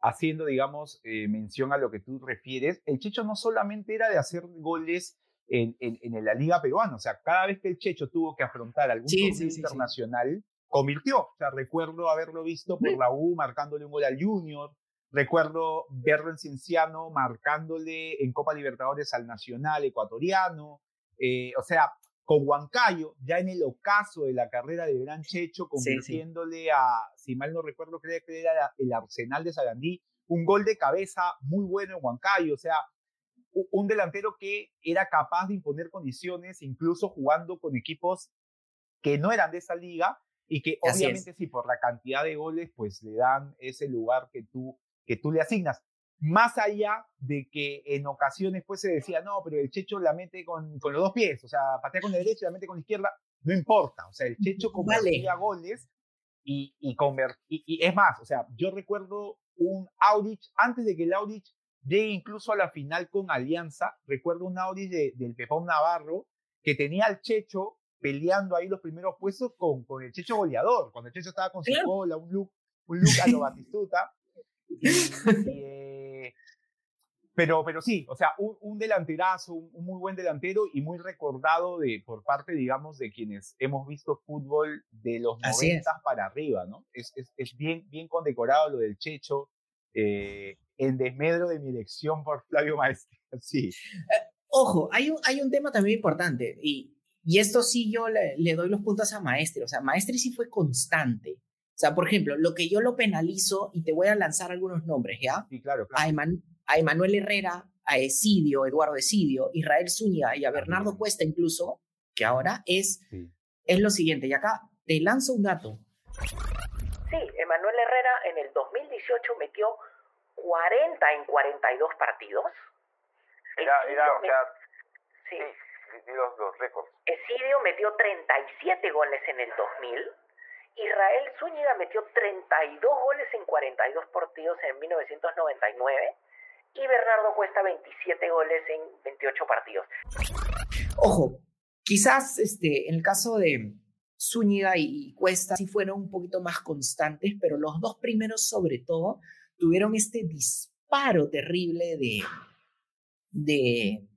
haciendo, digamos, eh, mención a lo que tú refieres, el Checho no solamente era de hacer goles en, en, la liga peruana, o sea, cada vez que el Checho tuvo que afrontar algún torneo internacional, convirtió. O sea, recuerdo haberlo visto por la U marcándole un gol al Junior, Recuerdo verlo en Cienciano marcándole en Copa Libertadores al Nacional ecuatoriano. Eh, o sea, con Huancayo, ya en el ocaso de la carrera de Gran Checho, convirtiéndole a, si mal no recuerdo, creo que era el Arsenal de Sagandí, un gol de cabeza muy bueno en Huancayo. O sea, un delantero que era capaz de imponer condiciones, incluso jugando con equipos que no eran de esa liga y que obviamente sí, por la cantidad de goles, pues le dan ese lugar que tú que tú le asignas. Más allá de que en ocasiones pues se decía, no, pero el Checho la mete con, con los dos pies, o sea, patea con la derecha y la mete con la izquierda, no importa, o sea, el Checho convertía goles y, y, y, es más, o sea, yo recuerdo un Audich, antes de que el Audich llegue incluso a la final con Alianza, recuerdo un Audich del Pepón Navarro que tenía al Checho peleando ahí los primeros puestos con, con el Checho goleador, cuando el Checho estaba con su cola, un look, un look a lo Batistuta. Eh, pero, pero sí, o sea, un, delanterazo, un, muy buen delantero y muy recordado de, por parte, digamos, de quienes hemos visto fútbol de los 90 para arriba, ¿no? Es, es, es, bien, bien condecorado lo del Checho, eh, en desmedro de mi elección por Flavio Maestri. Sí. Eh, ojo, hay un, hay un tema también importante y, y esto sí yo le, le doy los puntos a Maestri. O sea, Maestri sí fue constante. O sea, por ejemplo, lo que yo lo penalizo, y te voy a lanzar algunos nombres, ¿ya? Sí, claro, A, Emanuel Herrera, a Esidio, Eduardo Esidio, Israel Zúñiga y a Bernardo Cuesta incluso, que ahora es, es lo siguiente. Y acá te lanzo un dato. Sí, Emanuel Herrera en el 2018 metió 40 en 42 partidos. Era, era o sea, sí, los, los récords. Esidio metió 37 goles en el 2000 Israel Zúñiga metió 32 goles en 42 partidos en 1999 y Bernardo Cuesta 27 goles en 28 partidos. Ojo, quizás este, en el caso de Zúñiga y Cuesta sí fueron un poquito más constantes, pero los dos primeros sobre todo tuvieron este disparo terrible de, de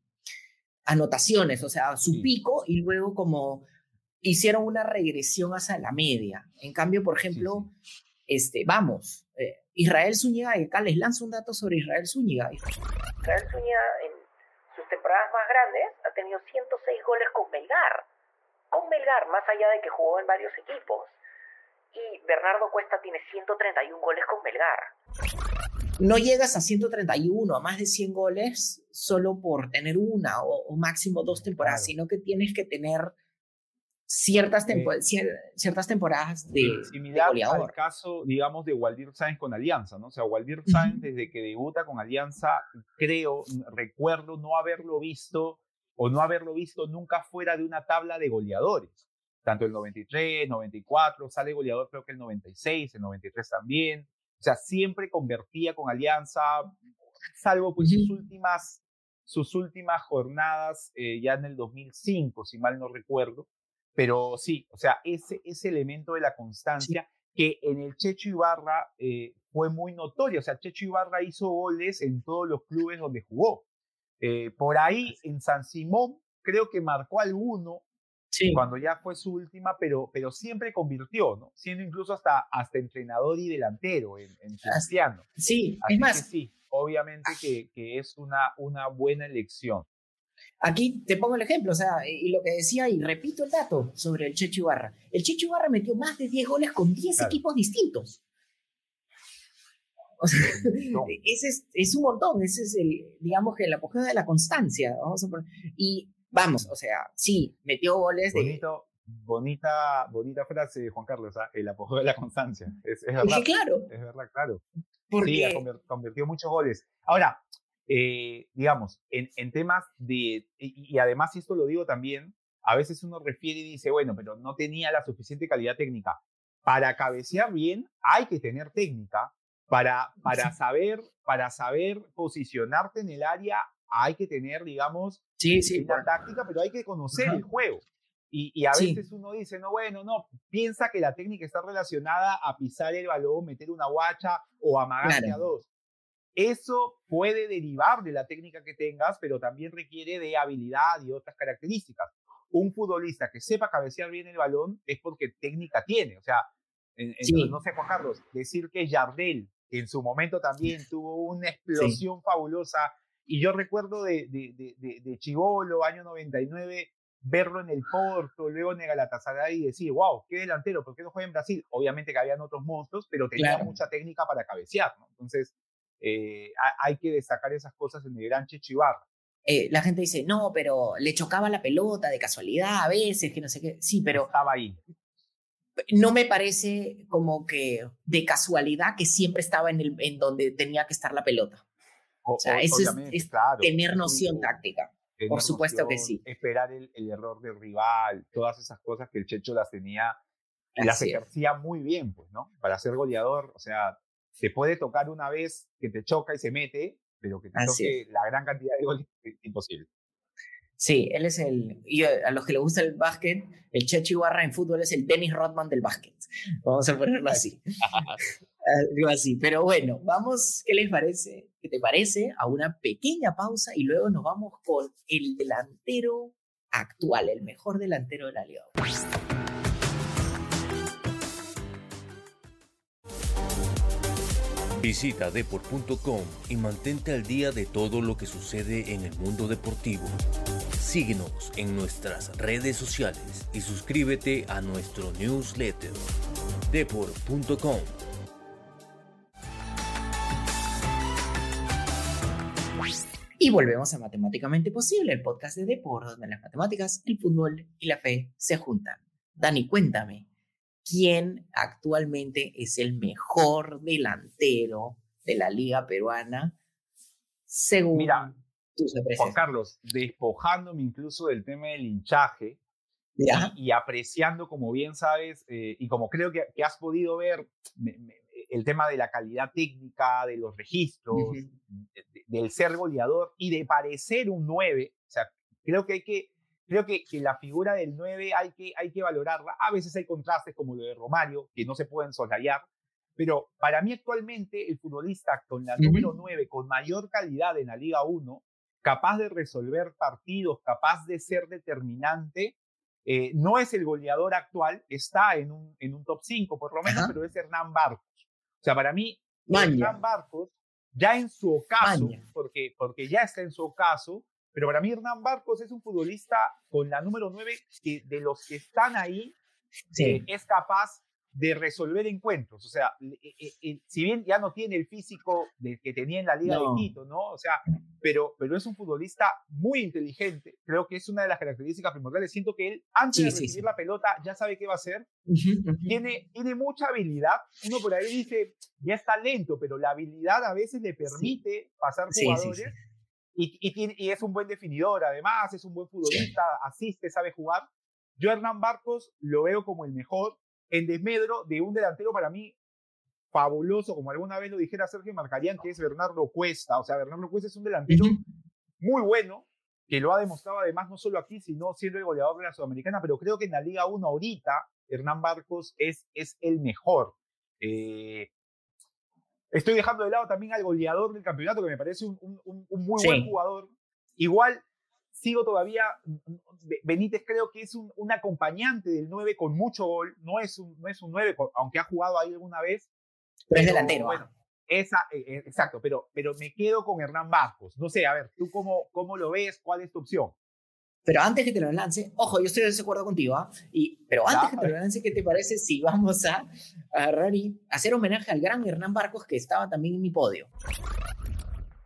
anotaciones, o sea, su pico y luego como hicieron una regresión hacia la media. En cambio, por ejemplo, este, vamos, Israel Zúñiga, acá les lanzo un dato sobre Israel Zúñiga. Israel Zúñiga en sus temporadas más grandes ha tenido 106 goles con Melgar. Con Melgar, más allá de que jugó en varios equipos. Y Bernardo Cuesta tiene 131 goles con Melgar. No llegas a 131, a más de 100 goles, solo por tener una o máximo dos temporadas, sino que tienes que tener ciertas, ciertas temporadas de, similar al caso, digamos, de Waldir Sáenz con Alianza, ¿no? O sea, Waldir Sáenz, desde que debuta con Alianza, creo, recuerdo no haberlo visto o no haberlo visto nunca fuera de una tabla de goleadores. Tanto el 93, 94, sale goleador creo que el 96, el 93 también. O sea, siempre convertía con Alianza, salvo pues sus últimas, sus últimas jornadas eh, ya en el 2005, si mal no recuerdo. Pero sí, o sea, ese, ese elemento de la constancia que en el Checho Ibarra eh, fue muy notorio. O sea, Checho Ibarra hizo goles en todos los clubes donde jugó. Eh, por ahí, en San Simón, creo que marcó alguno cuando ya fue su última, pero, pero siempre convirtió, ¿no? Siendo incluso hasta, hasta entrenador y delantero en, en Cristiano. Sí, es más. sí, obviamente que, que, es una, una buena elección. Aquí te pongo el ejemplo, o sea, y lo que decía, y repito el dato sobre el Checho Ibarra. El Checho Ibarra metió más de 10 goles con 10 equipos distintos. O sea, ese es, es, un montón, ese es el, digamos que el apogeo de la constancia. Vamos a poner, y vamos, o sea, sí, metió goles de... Bonito, bonita, bonita frase, Juan Carlos, el apogeo de la constancia. Es, es verdad. claro. Es verdad, claro. Sí, convirtió muchos goles. Ahora, eh, digamos, en, en, temas de, y, además esto lo digo también, a veces uno refiere y dice, bueno, pero no tenía la suficiente calidad técnica. Para cabecear bien hay que tener técnica, para, para, saber, para saber posicionarte en el área hay que tener, digamos, sí, sí, una táctica, pero hay que conocer el juego. Y, y a veces uno dice, no, bueno, no, piensa que la técnica está relacionada a pisar el balón, meter una guacha o amagarte a dos. Eso puede derivar de la técnica que tengas, pero también requiere de habilidad y otras características. Un futbolista que sepa cabecear bien el balón es porque técnica tiene. O sea, no sé, Juan Carlos, decir que Jardel, que en su momento también tuvo una explosión fabulosa, y yo recuerdo de, de, de, de Chivolo, año 99, verlo en el Porto, luego en el Galatasaray y decir, wow, qué delantero, ¿por qué no juega en Brasil? Obviamente que habían otros monstruos, pero tenía mucha técnica para cabecear, ¿no? Entonces, eh, hay que destacar esas cosas en el gran Chechibarra. Eh, la gente dice, no, pero le chocaba la pelota de casualidad a veces, que no sé qué. Sí, pero. Estaba ahí. No me parece como que de casualidad que siempre estaba en, el, en donde tenía que estar la pelota. O, sea, eso es, tener noción táctica. Por supuesto que sí. Esperar el, error del rival, todas esas cosas que el Checho las tenía, y las ejercía muy bien, pues, ¿no? Para ser goleador, o sea, se puede tocar una vez que te choca y se mete, pero que te toque la gran cantidad de goles es imposible. Sí, él es el. Y a los que le gusta el básquet, el Chechi Barra en fútbol es el Dennis Rodman del básquet. Vamos a ponerlo así. Algo así. Pero bueno, vamos, ¿qué les parece? ¿Qué te parece? A una pequeña pausa y luego nos vamos con el delantero actual, el mejor delantero de la liga. Visita deport.com y mantente al día de todo lo que sucede en el mundo deportivo. Síguenos en nuestras redes sociales y suscríbete a nuestro newsletter deport.com. Y volvemos a Matemáticamente Posible, el podcast de Deport, donde las matemáticas, el fútbol y la fe se juntan. Dani, cuéntame, quién actualmente es el mejor delantero de la liga peruana según Mira, Juan Carlos, despojándome incluso del tema del hinchaje y, apreciando, como bien sabes, eh, y como creo que, has podido ver, el tema de la calidad técnica, de los registros, del ser goleador y de parecer un 9. O sea, creo que hay que creo que, que, la figura del 9 hay que, hay que valorarla. A veces hay contrastes como lo de Romario, que no se pueden soslayar, pero para mí actualmente el futbolista con la número 9, con mayor calidad en la Liga 1, capaz de resolver partidos, capaz de ser determinante, eh, no es el goleador actual, está en un, en un top 5 por lo menos, pero es Hernán Barcos. O sea, para mí, Hernán Barcos, ya en su ocaso, porque, porque ya está en su ocaso, pero para mí Hernán Barcos es un futbolista con la número 9 que de los que están ahí eh, es capaz de resolver encuentros. O sea, eh, eh, si bien ya no tiene el físico de, que tenía en la Liga de Quito, ¿no? O sea, pero, pero es un futbolista muy inteligente. Creo que es una de las características primordiales. Siento que él, antes de recibir la pelota, ya sabe qué va a hacer. Tiene, tiene mucha habilidad. Uno por ahí dice, ya está lento, pero la habilidad a veces le permite pasar jugadores y, es un buen definidor, además, es un buen futbolista, asiste, sabe jugar. Yo Hernán Barcos lo veo como el mejor en desmedro de un delantero para mí fabuloso, como alguna vez lo dijera Sergio Marcarían, que es Bernardo Cuesta. O sea, Bernardo Cuesta es un delantero muy bueno, que lo ha demostrado además no solo aquí, sino siendo el goleador de la Sudamericana, pero creo que en la Liga 1 ahorita Hernán Barcos es, es el mejor. Eh, estoy dejando de lado también al goleador del campeonato, que me parece un, un, muy buen jugador. Igual sigo todavía, Benítez creo que es un, un, acompañante del 9 con mucho gol, no es un, no es un 9, aunque ha jugado ahí alguna vez. Pero, es delantero. Bueno, esa, e, e, exacto, pero, pero me quedo con Hernán Barcos. No sé, a ver, ¿tú cómo, cómo lo ves? ¿Cuál es tu opción? Pero antes que te lo lance, ojo, yo estoy de acuerdo contigo, ¿ah? y pero antes que te lo lance, ¿qué te parece si vamos a agarrar y hacer homenaje al gran Hernán Barcos que estaba también en mi podio?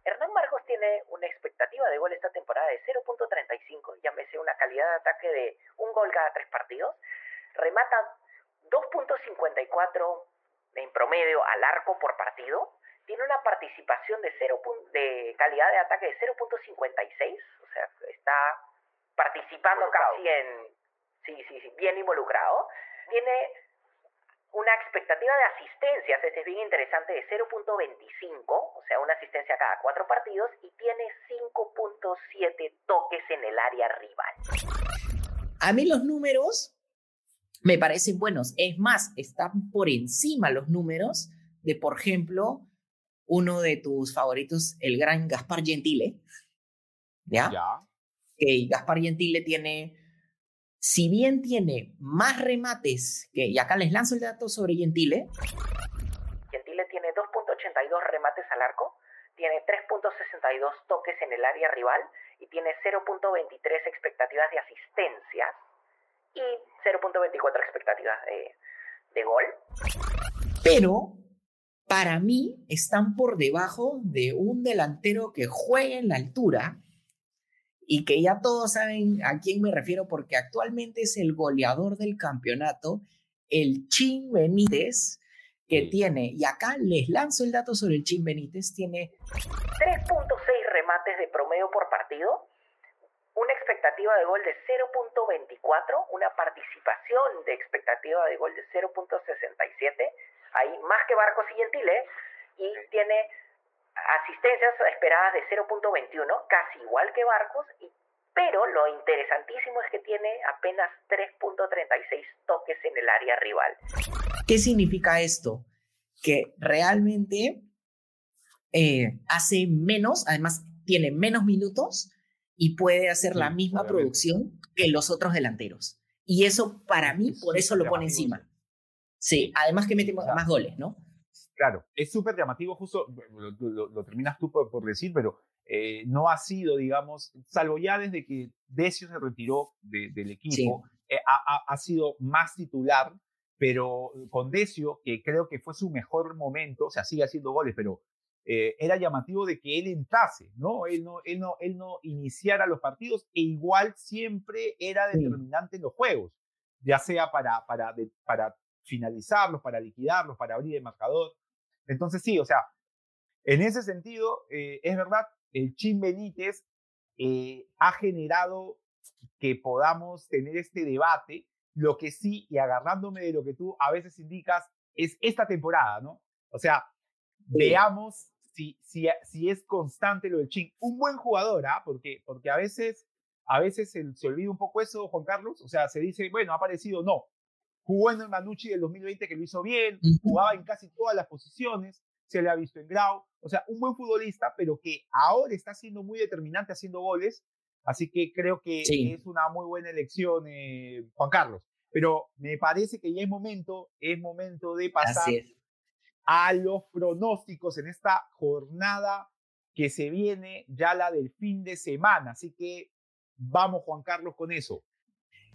Hernán Barcos tiene una expectativa de gol esta temporada de 0.35, llámese una calidad de ataque de un gol cada tres partidos, remata 2.54 en promedio al arco por partido, tiene una participación de, 0, de calidad de ataque de 0.56, o sea, está participando casi en, sí, sí, sí, bien involucrado. Tiene una expectativa de asistencias, este es bien interesante, de 0.25, o sea, una asistencia cada cuatro partidos, y tiene 5.7 toques en el área rival. A mí los números me parecen buenos. Es más, están por encima los números de, por ejemplo, uno de tus favoritos, el gran Gaspar Gentile. ¿Ya? Ya que Gaspar Gentile tiene, si bien tiene más remates que, y acá les lanzo el dato sobre Gentile. Gentile tiene 2.82 remates al arco, tiene 3.62 toques en el área rival y tiene 0.23 expectativas de asistencias y 0.24 expectativas de, de gol. Pero para mí están por debajo de un delantero que juega en la altura y que ya todos saben a quién me refiero porque actualmente es el goleador del campeonato, el Chin Benítez, que tiene, y acá les lanzo el dato sobre el Chin Benítez, tiene 3.6 remates de promedio por partido, una expectativa de gol de 0.24, una participación de expectativa de gol de 0.67, ahí más que Barcos y Gentile, y tiene asistencias esperadas de 0.21, casi igual que Barcos, y, pero lo interesantísimo es que tiene apenas 3.36 toques en el área rival. ¿Qué significa esto? Que realmente eh, hace menos, además tiene menos minutos y puede hacer la misma producción que los otros delanteros. Y eso para mí, por eso lo pone encima. Sí, además que mete más goles, ¿no? Claro, es súper llamativo, justo lo, terminas tú por, decir, pero eh, no ha sido, digamos, salvo ya desde que Decio se retiró del equipo, eh, ha, sido más titular, pero con Decio, que creo que fue su mejor momento, o sea, sigue haciendo goles, pero eh, era llamativo de que él entrase, ¿no? Él no, él no, él no iniciara los partidos e igual siempre era determinante en los juegos, ya sea para, para, para finalizarlos, para liquidarlos, para abrir el marcador. Entonces sí, o sea, en ese sentido, eh, es verdad, el Chin Benítez eh, ha generado que podamos tener este debate. Lo que sí, y agarrándome de lo que tú a veces indicas, es esta temporada, ¿no? O sea, veamos si, si, si es constante lo del Chin. Un buen jugador, ¿ah? Porque, porque a veces, a veces se, se, olvida un poco eso, Juan Carlos. O sea, se dice, bueno, ha aparecido, no jugó en el Manucci del 2020 que lo hizo bien, jugaba en casi todas las posiciones, se le ha visto en Grau, o sea, un buen futbolista, pero que ahora está siendo muy determinante haciendo goles, así que creo que es una muy buena elección, eh, Juan Carlos. Pero me parece que ya es momento, es momento de pasar a los pronósticos en esta jornada que se viene, ya la del fin de semana. Así que vamos, Juan Carlos, con eso.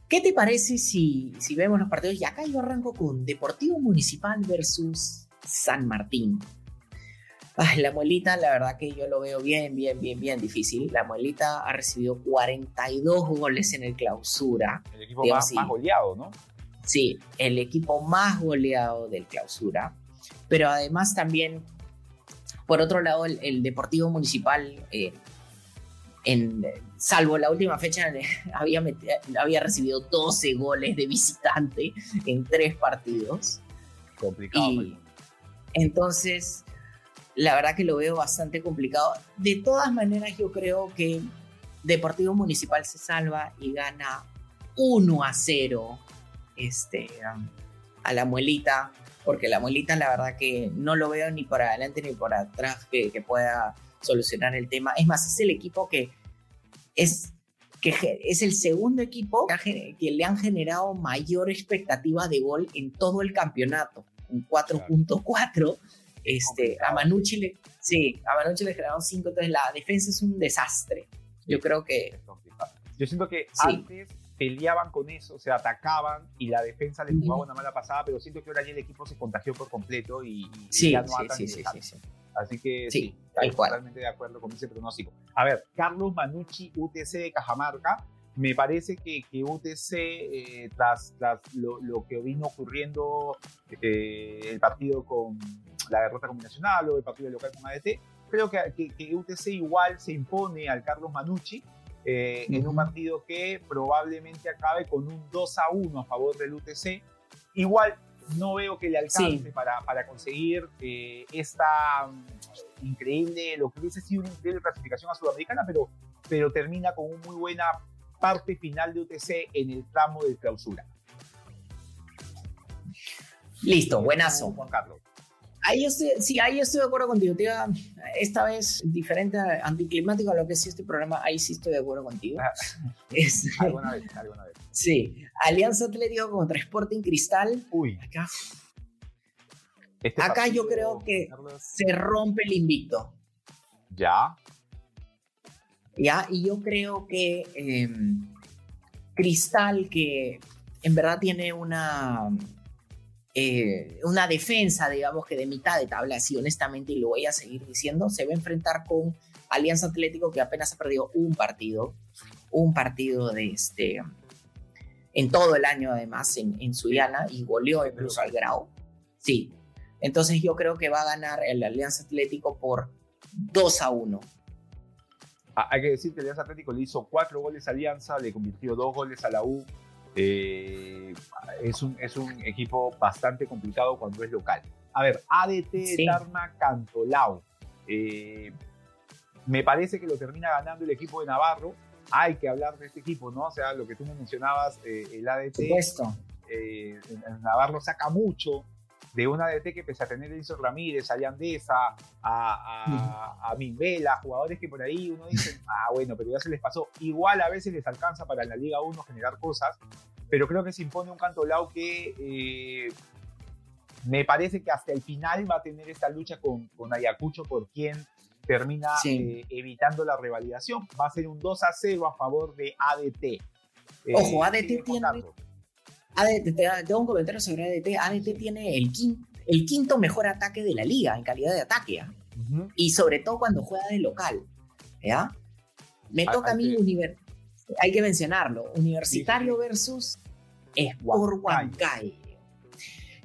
¿Qué te parece si, si vemos los partidos? Y acá yo arranco con Deportivo Municipal versus San Martín. Ay, la muelita, la verdad que yo lo veo bien, bien, bien, bien difícil. La muelita ha recibido 42 goles en el clausura. El equipo más, goleado, ¿no? Sí, el equipo más goleado del clausura. Pero además también, por otro lado, el, Deportivo Municipal eh, en, salvo la última fecha, había, había recibido 12 goles de visitante en tres partidos. Complicado. Entonces, la verdad que lo veo bastante complicado. De todas maneras, yo creo que Deportivo Municipal se salva y gana 1 a 0 este, a la muelita, porque la muelita la verdad que no lo veo ni por adelante ni por atrás que, que pueda solucionar el tema. Es más, es el equipo que es, que es el segundo equipo que, le han generado mayor expectativa de gol en todo el campeonato, un 4.4. Este, a Manucci le, sí, a Manucci le generaron 5, entonces la defensa es un desastre. Yo creo que... Yo siento que antes peleaban con eso, se atacaban y la defensa les jugaba una mala pasada, pero siento que ahora ya el equipo se contagió por completo y, ya no sí, sí, sí, sí, Así que sí, estoy totalmente de acuerdo con ese pronóstico. A ver, Carlos Manucci, UTC de Cajamarca. Me parece que, que UTC, eh, tras, tras lo, lo, que vino ocurriendo eh, el partido con la derrota combinacional o el partido local con ADT, creo que, que, que UTC igual se impone al Carlos Manucci eh, en un partido que probablemente acabe con un 2 a 1 a favor del UTC. Igual no veo que le alcance para, para, conseguir eh, esta mm, increíble, lo que hubiese sido una increíble clasificación a Sudamericana, pero, pero termina con una muy buena parte final de UTC en el tramo de clausura. Listo, buenazo. Juan Carlos. Ahí estoy, sí, ahí estoy de acuerdo contigo. esta vez diferente, anticlimático a lo que es este programa, ahí sí estoy de acuerdo contigo. Ah, es, alguna vez, alguna vez. Sí, Alianza Atlético contra Sporting Cristal. Uy. Acá, este acá yo creo que se rompe el invicto. Ya. Ya, y yo creo que em, Cristal, que en verdad tiene una eh, una defensa, digamos que de mitad de tabla, así honestamente, y lo voy a seguir diciendo, se va a enfrentar con Alianza Atlético que apenas ha perdido un partido, un partido de este, en todo el año además en, en Suyana y goleó incluso al Grau. Sí, entonces yo creo que va a ganar el Alianza Atlético por 2 a 1. Ah, hay que decir que Alianza Atlético le hizo cuatro goles a Alianza, le convirtió dos goles a la U, eh, es, un, es un equipo bastante complicado cuando es local. A ver, ADT sí. Tarma Cantolao. Eh, me parece que lo termina ganando el equipo de Navarro. Hay que hablar de este equipo, ¿no? O sea, lo que tú me mencionabas, eh, el ADT. Eh, Navarro saca mucho de un ADT que pese a tener a Edison Ramírez, a Yandesa, a, a, a Minvela, jugadores que por ahí uno dice, ah, bueno, pero ya se les pasó. Igual a veces les alcanza para la Liga 1 generar cosas, pero creo que se impone un Cantolao que eh, me parece que hasta el final va a tener esta lucha con, con Ayacucho por quien termina sí. eh, evitando la revalidación. Va a ser un 2 a 0 a favor de ADT. Ojo, ADT eh, tiene, ADT, te tengo un comentario sobre ADT. ADT tiene el quinto, el quinto mejor ataque de la liga en calidad de ataque. ¿eh? Uh -huh. Y sobre todo cuando juega de local. ¿ya? Me toca a mí, univer hay que mencionarlo, Universitario sí, sí. versus Sport Huancayo.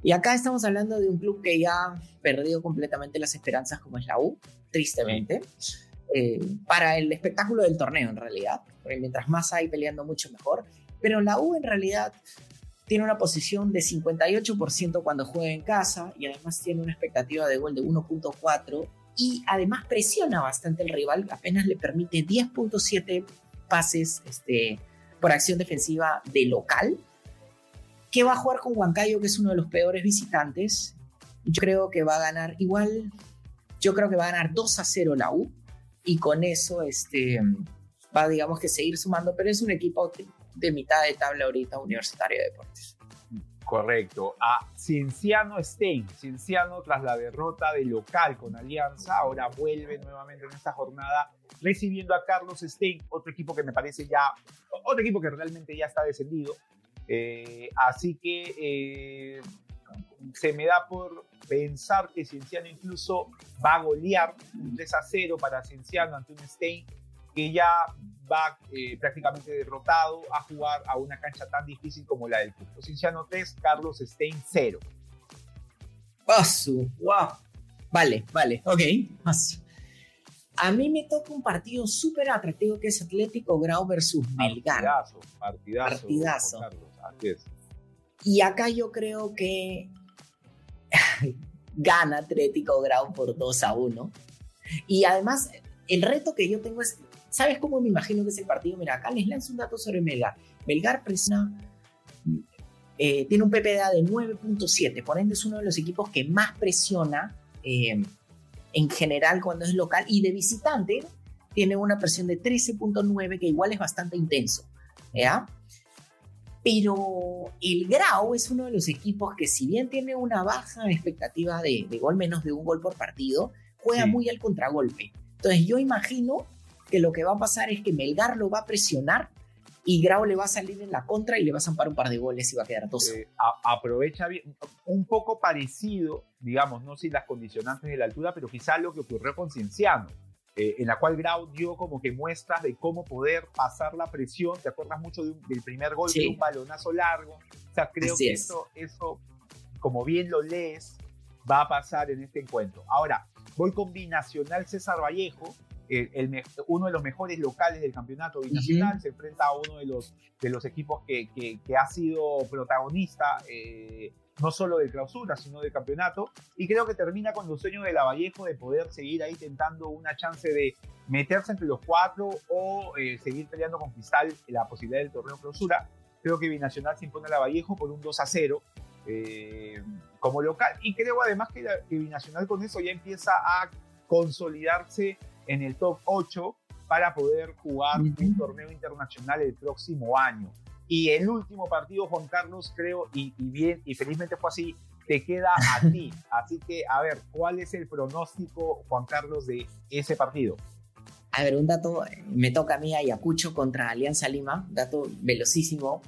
Y acá estamos hablando de un club que ya ha perdido completamente las esperanzas como es la U, tristemente, eh, para el espectáculo del torneo en realidad, porque mientras más hay peleando mucho mejor, pero la U en realidad tiene una posición de 58% cuando juega en casa y además tiene una expectativa de gol de 1.4 y además presiona bastante el rival, apenas le permite 10.7 pases este, por acción defensiva de local, que va a jugar con Huancayo, que es uno de los peores visitantes. Yo creo que va a ganar igual, yo creo que va a ganar 2 a 0 la U y con eso este, va, digamos que seguir sumando, pero es un equipo de mitad de tabla ahorita Universitario de Deportes. Correcto. A Cienciano Stein. Cienciano, tras la derrota de local con Alianza, ahora vuelve nuevamente en esta jornada recibiendo a Carlos Stein, otro equipo que me parece ya, otro equipo que realmente ya está descendido. Eh, así que eh, se me da por pensar que Cienciano incluso va a golear un 3 a 0 para Cienciano ante un Stein que ya va eh, prácticamente derrotado a jugar a una cancha tan difícil como la del Cusco. Cinciano 3, Carlos Stein 0. Paso, wow. Vale, vale, ok. Paso. A mí me toca un partido súper atractivo que es Atlético Grau versus Melgar. Partidazo, partidazo. partidazo. Carlos, así es. Y acá yo creo que Gana Atlético Grau por 2 a 1. Y además, el reto que yo tengo es, ¿sabes cómo me imagino que es el partido? Mira, acá les lanzo un dato sobre Melgar. Melgar presiona, eh, tiene un PPDA de 9.7, por ende es uno de los equipos que más presiona eh, en general cuando es local y de visitante tiene una presión de 13.9 que igual es bastante intenso. ¿ya? Pero el Grau es uno de los equipos que si bien tiene una baja expectativa de, gol menos de un gol por partido, juega muy al contragolpe. Entonces yo imagino que lo que va a pasar es que Melgar lo va a presionar y Grau le va a salir en la contra y le va a zampar un par de goles y va a quedar toso. Eh, aprovecha bien, un poco parecido, digamos, no sin las condicionantes de la altura, pero quizá lo que ocurrió con Cienciano eh, en la cual Grau dio como que muestras de cómo poder pasar la presión. ¿Te acuerdas mucho del primer gol de un balonazo largo? O sea, creo que eso, eso, como bien lo lees, va a pasar en este encuentro. Ahora, voy con Binacional César Vallejo, el, uno de los mejores locales del campeonato binacional, se enfrenta a uno de los, de los equipos que, que, ha sido protagonista eh, no solo de clausura, sino de campeonato. Y creo que termina con los sueños de Lavallejo de poder seguir ahí tentando una chance de meterse entre los cuatro o eh, seguir peleando con Cristal la posibilidad del torneo clausura. Creo que Binacional se impone a Lavallejo por un 2 a 0 eh, como local. Y creo además que, que Binacional con eso ya empieza a consolidarse en el top 8 para poder jugar un torneo internacional el próximo año. Y el último partido, Juan Carlos, creo, y, bien, y felizmente fue así, te queda a ti. Así que, a ver, ¿cuál es el pronóstico, Juan Carlos, de ese partido? A ver, un dato, me toca a mí Ayacucho contra Alianza Lima, dato velocísimo.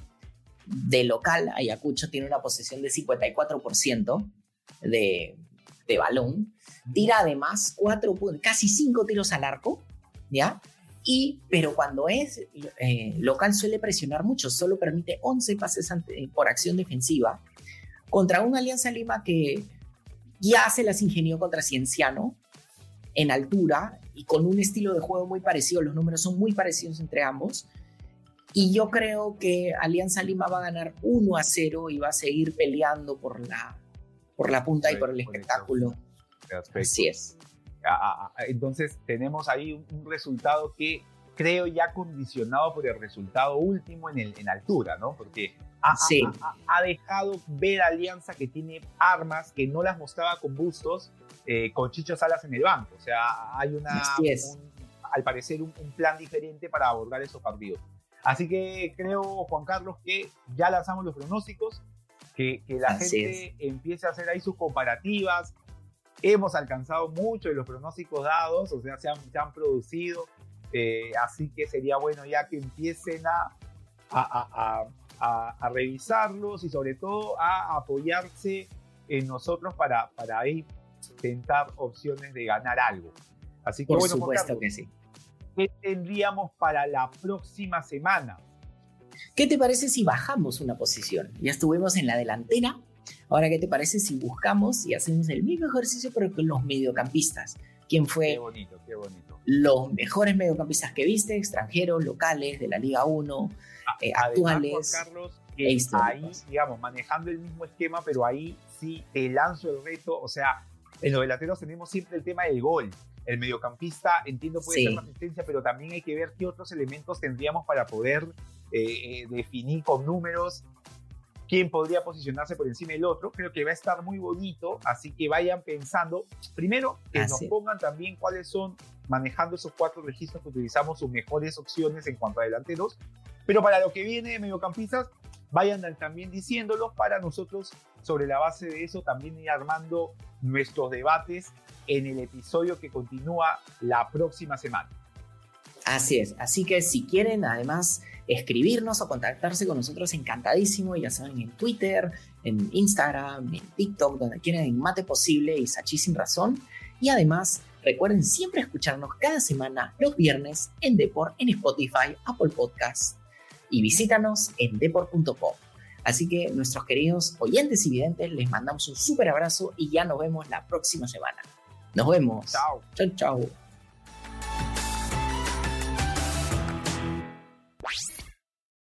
De local, Ayacucho tiene una posesión de 54% de, de balón. Tira además cuatro, casi cinco tiros al arco, ¿ya? Y, pero cuando es eh, local suele presionar mucho, solo permite 11 pases por acción defensiva contra una Alianza Lima que ya se las ingenió contra Cienciano en altura y con un estilo de juego muy parecido, los números son muy parecidos entre ambos. Y yo creo que Alianza Lima va a ganar 1 a 0 y va a seguir peleando por la, por la punta y por el espectáculo. Así es entonces tenemos ahí un, resultado que creo ya condicionado por el resultado último en, el, en altura, ¿no? Porque ha, ha, dejado ver Alianza que tiene armas que no las mostraba con Bustos, eh, con Chicho Salas en el banco. O sea, hay una, al parecer, un, plan diferente para abordar esos partidos. Así que creo, Juan Carlos, que ya lanzamos los pronósticos, que, que la gente empiece a hacer ahí sus comparativas, hemos alcanzado mucho de los pronósticos dados, o sea, se han, se han producido, eh, así que sería bueno ya que empiecen a, a, a, a, revisarlos y sobre todo a apoyarse en nosotros para, para ahí tentar opciones de ganar algo. Así que Por supuesto que sí. ¿Qué tendríamos para la próxima semana? ¿Qué te parece si bajamos una posición? Ya estuvimos en la delantera, Ahora, ¿qué te parece si buscamos y hacemos el mismo ejercicio pero con los mediocampistas? ¿Quién fue qué bonito, qué bonito. los mejores mediocampistas que viste? Extranjeros, locales, de la Liga 1, eh, actuales. Carlos, ahí, digamos, manejando el mismo esquema, pero ahí sí te lanzo el reto. O sea, en los delanteros tenemos siempre el tema del gol. El mediocampista, entiendo, puede ser una asistencia, pero también hay que ver qué otros elementos tendríamos para poder eh, eh, definir con números quién podría posicionarse por encima del otro. Creo que va a estar muy bonito, así que vayan pensando. Primero, que nos pongan también cuáles son, manejando esos cuatro registros que utilizamos, sus mejores opciones en cuanto a delanteros. Pero para lo que viene mediocampistas, vayan también diciéndolos para nosotros, sobre la base de eso, también ir armando nuestros debates en el episodio que continúa la próxima semana. Así es, así que si quieren además escribirnos o contactarse con nosotros, encantadísimo, ya saben, en Twitter, en Instagram, en TikTok, donde quieran, en Mate Posible y Sachi Sin Razón. Y además, recuerden siempre escucharnos cada semana los viernes en Deport, en Spotify, Apple Podcasts y visítanos en deport.com. Así que nuestros queridos oyentes y videntes, les mandamos un súper abrazo y ya nos vemos la próxima semana. Nos vemos. Chao. Chao, chao.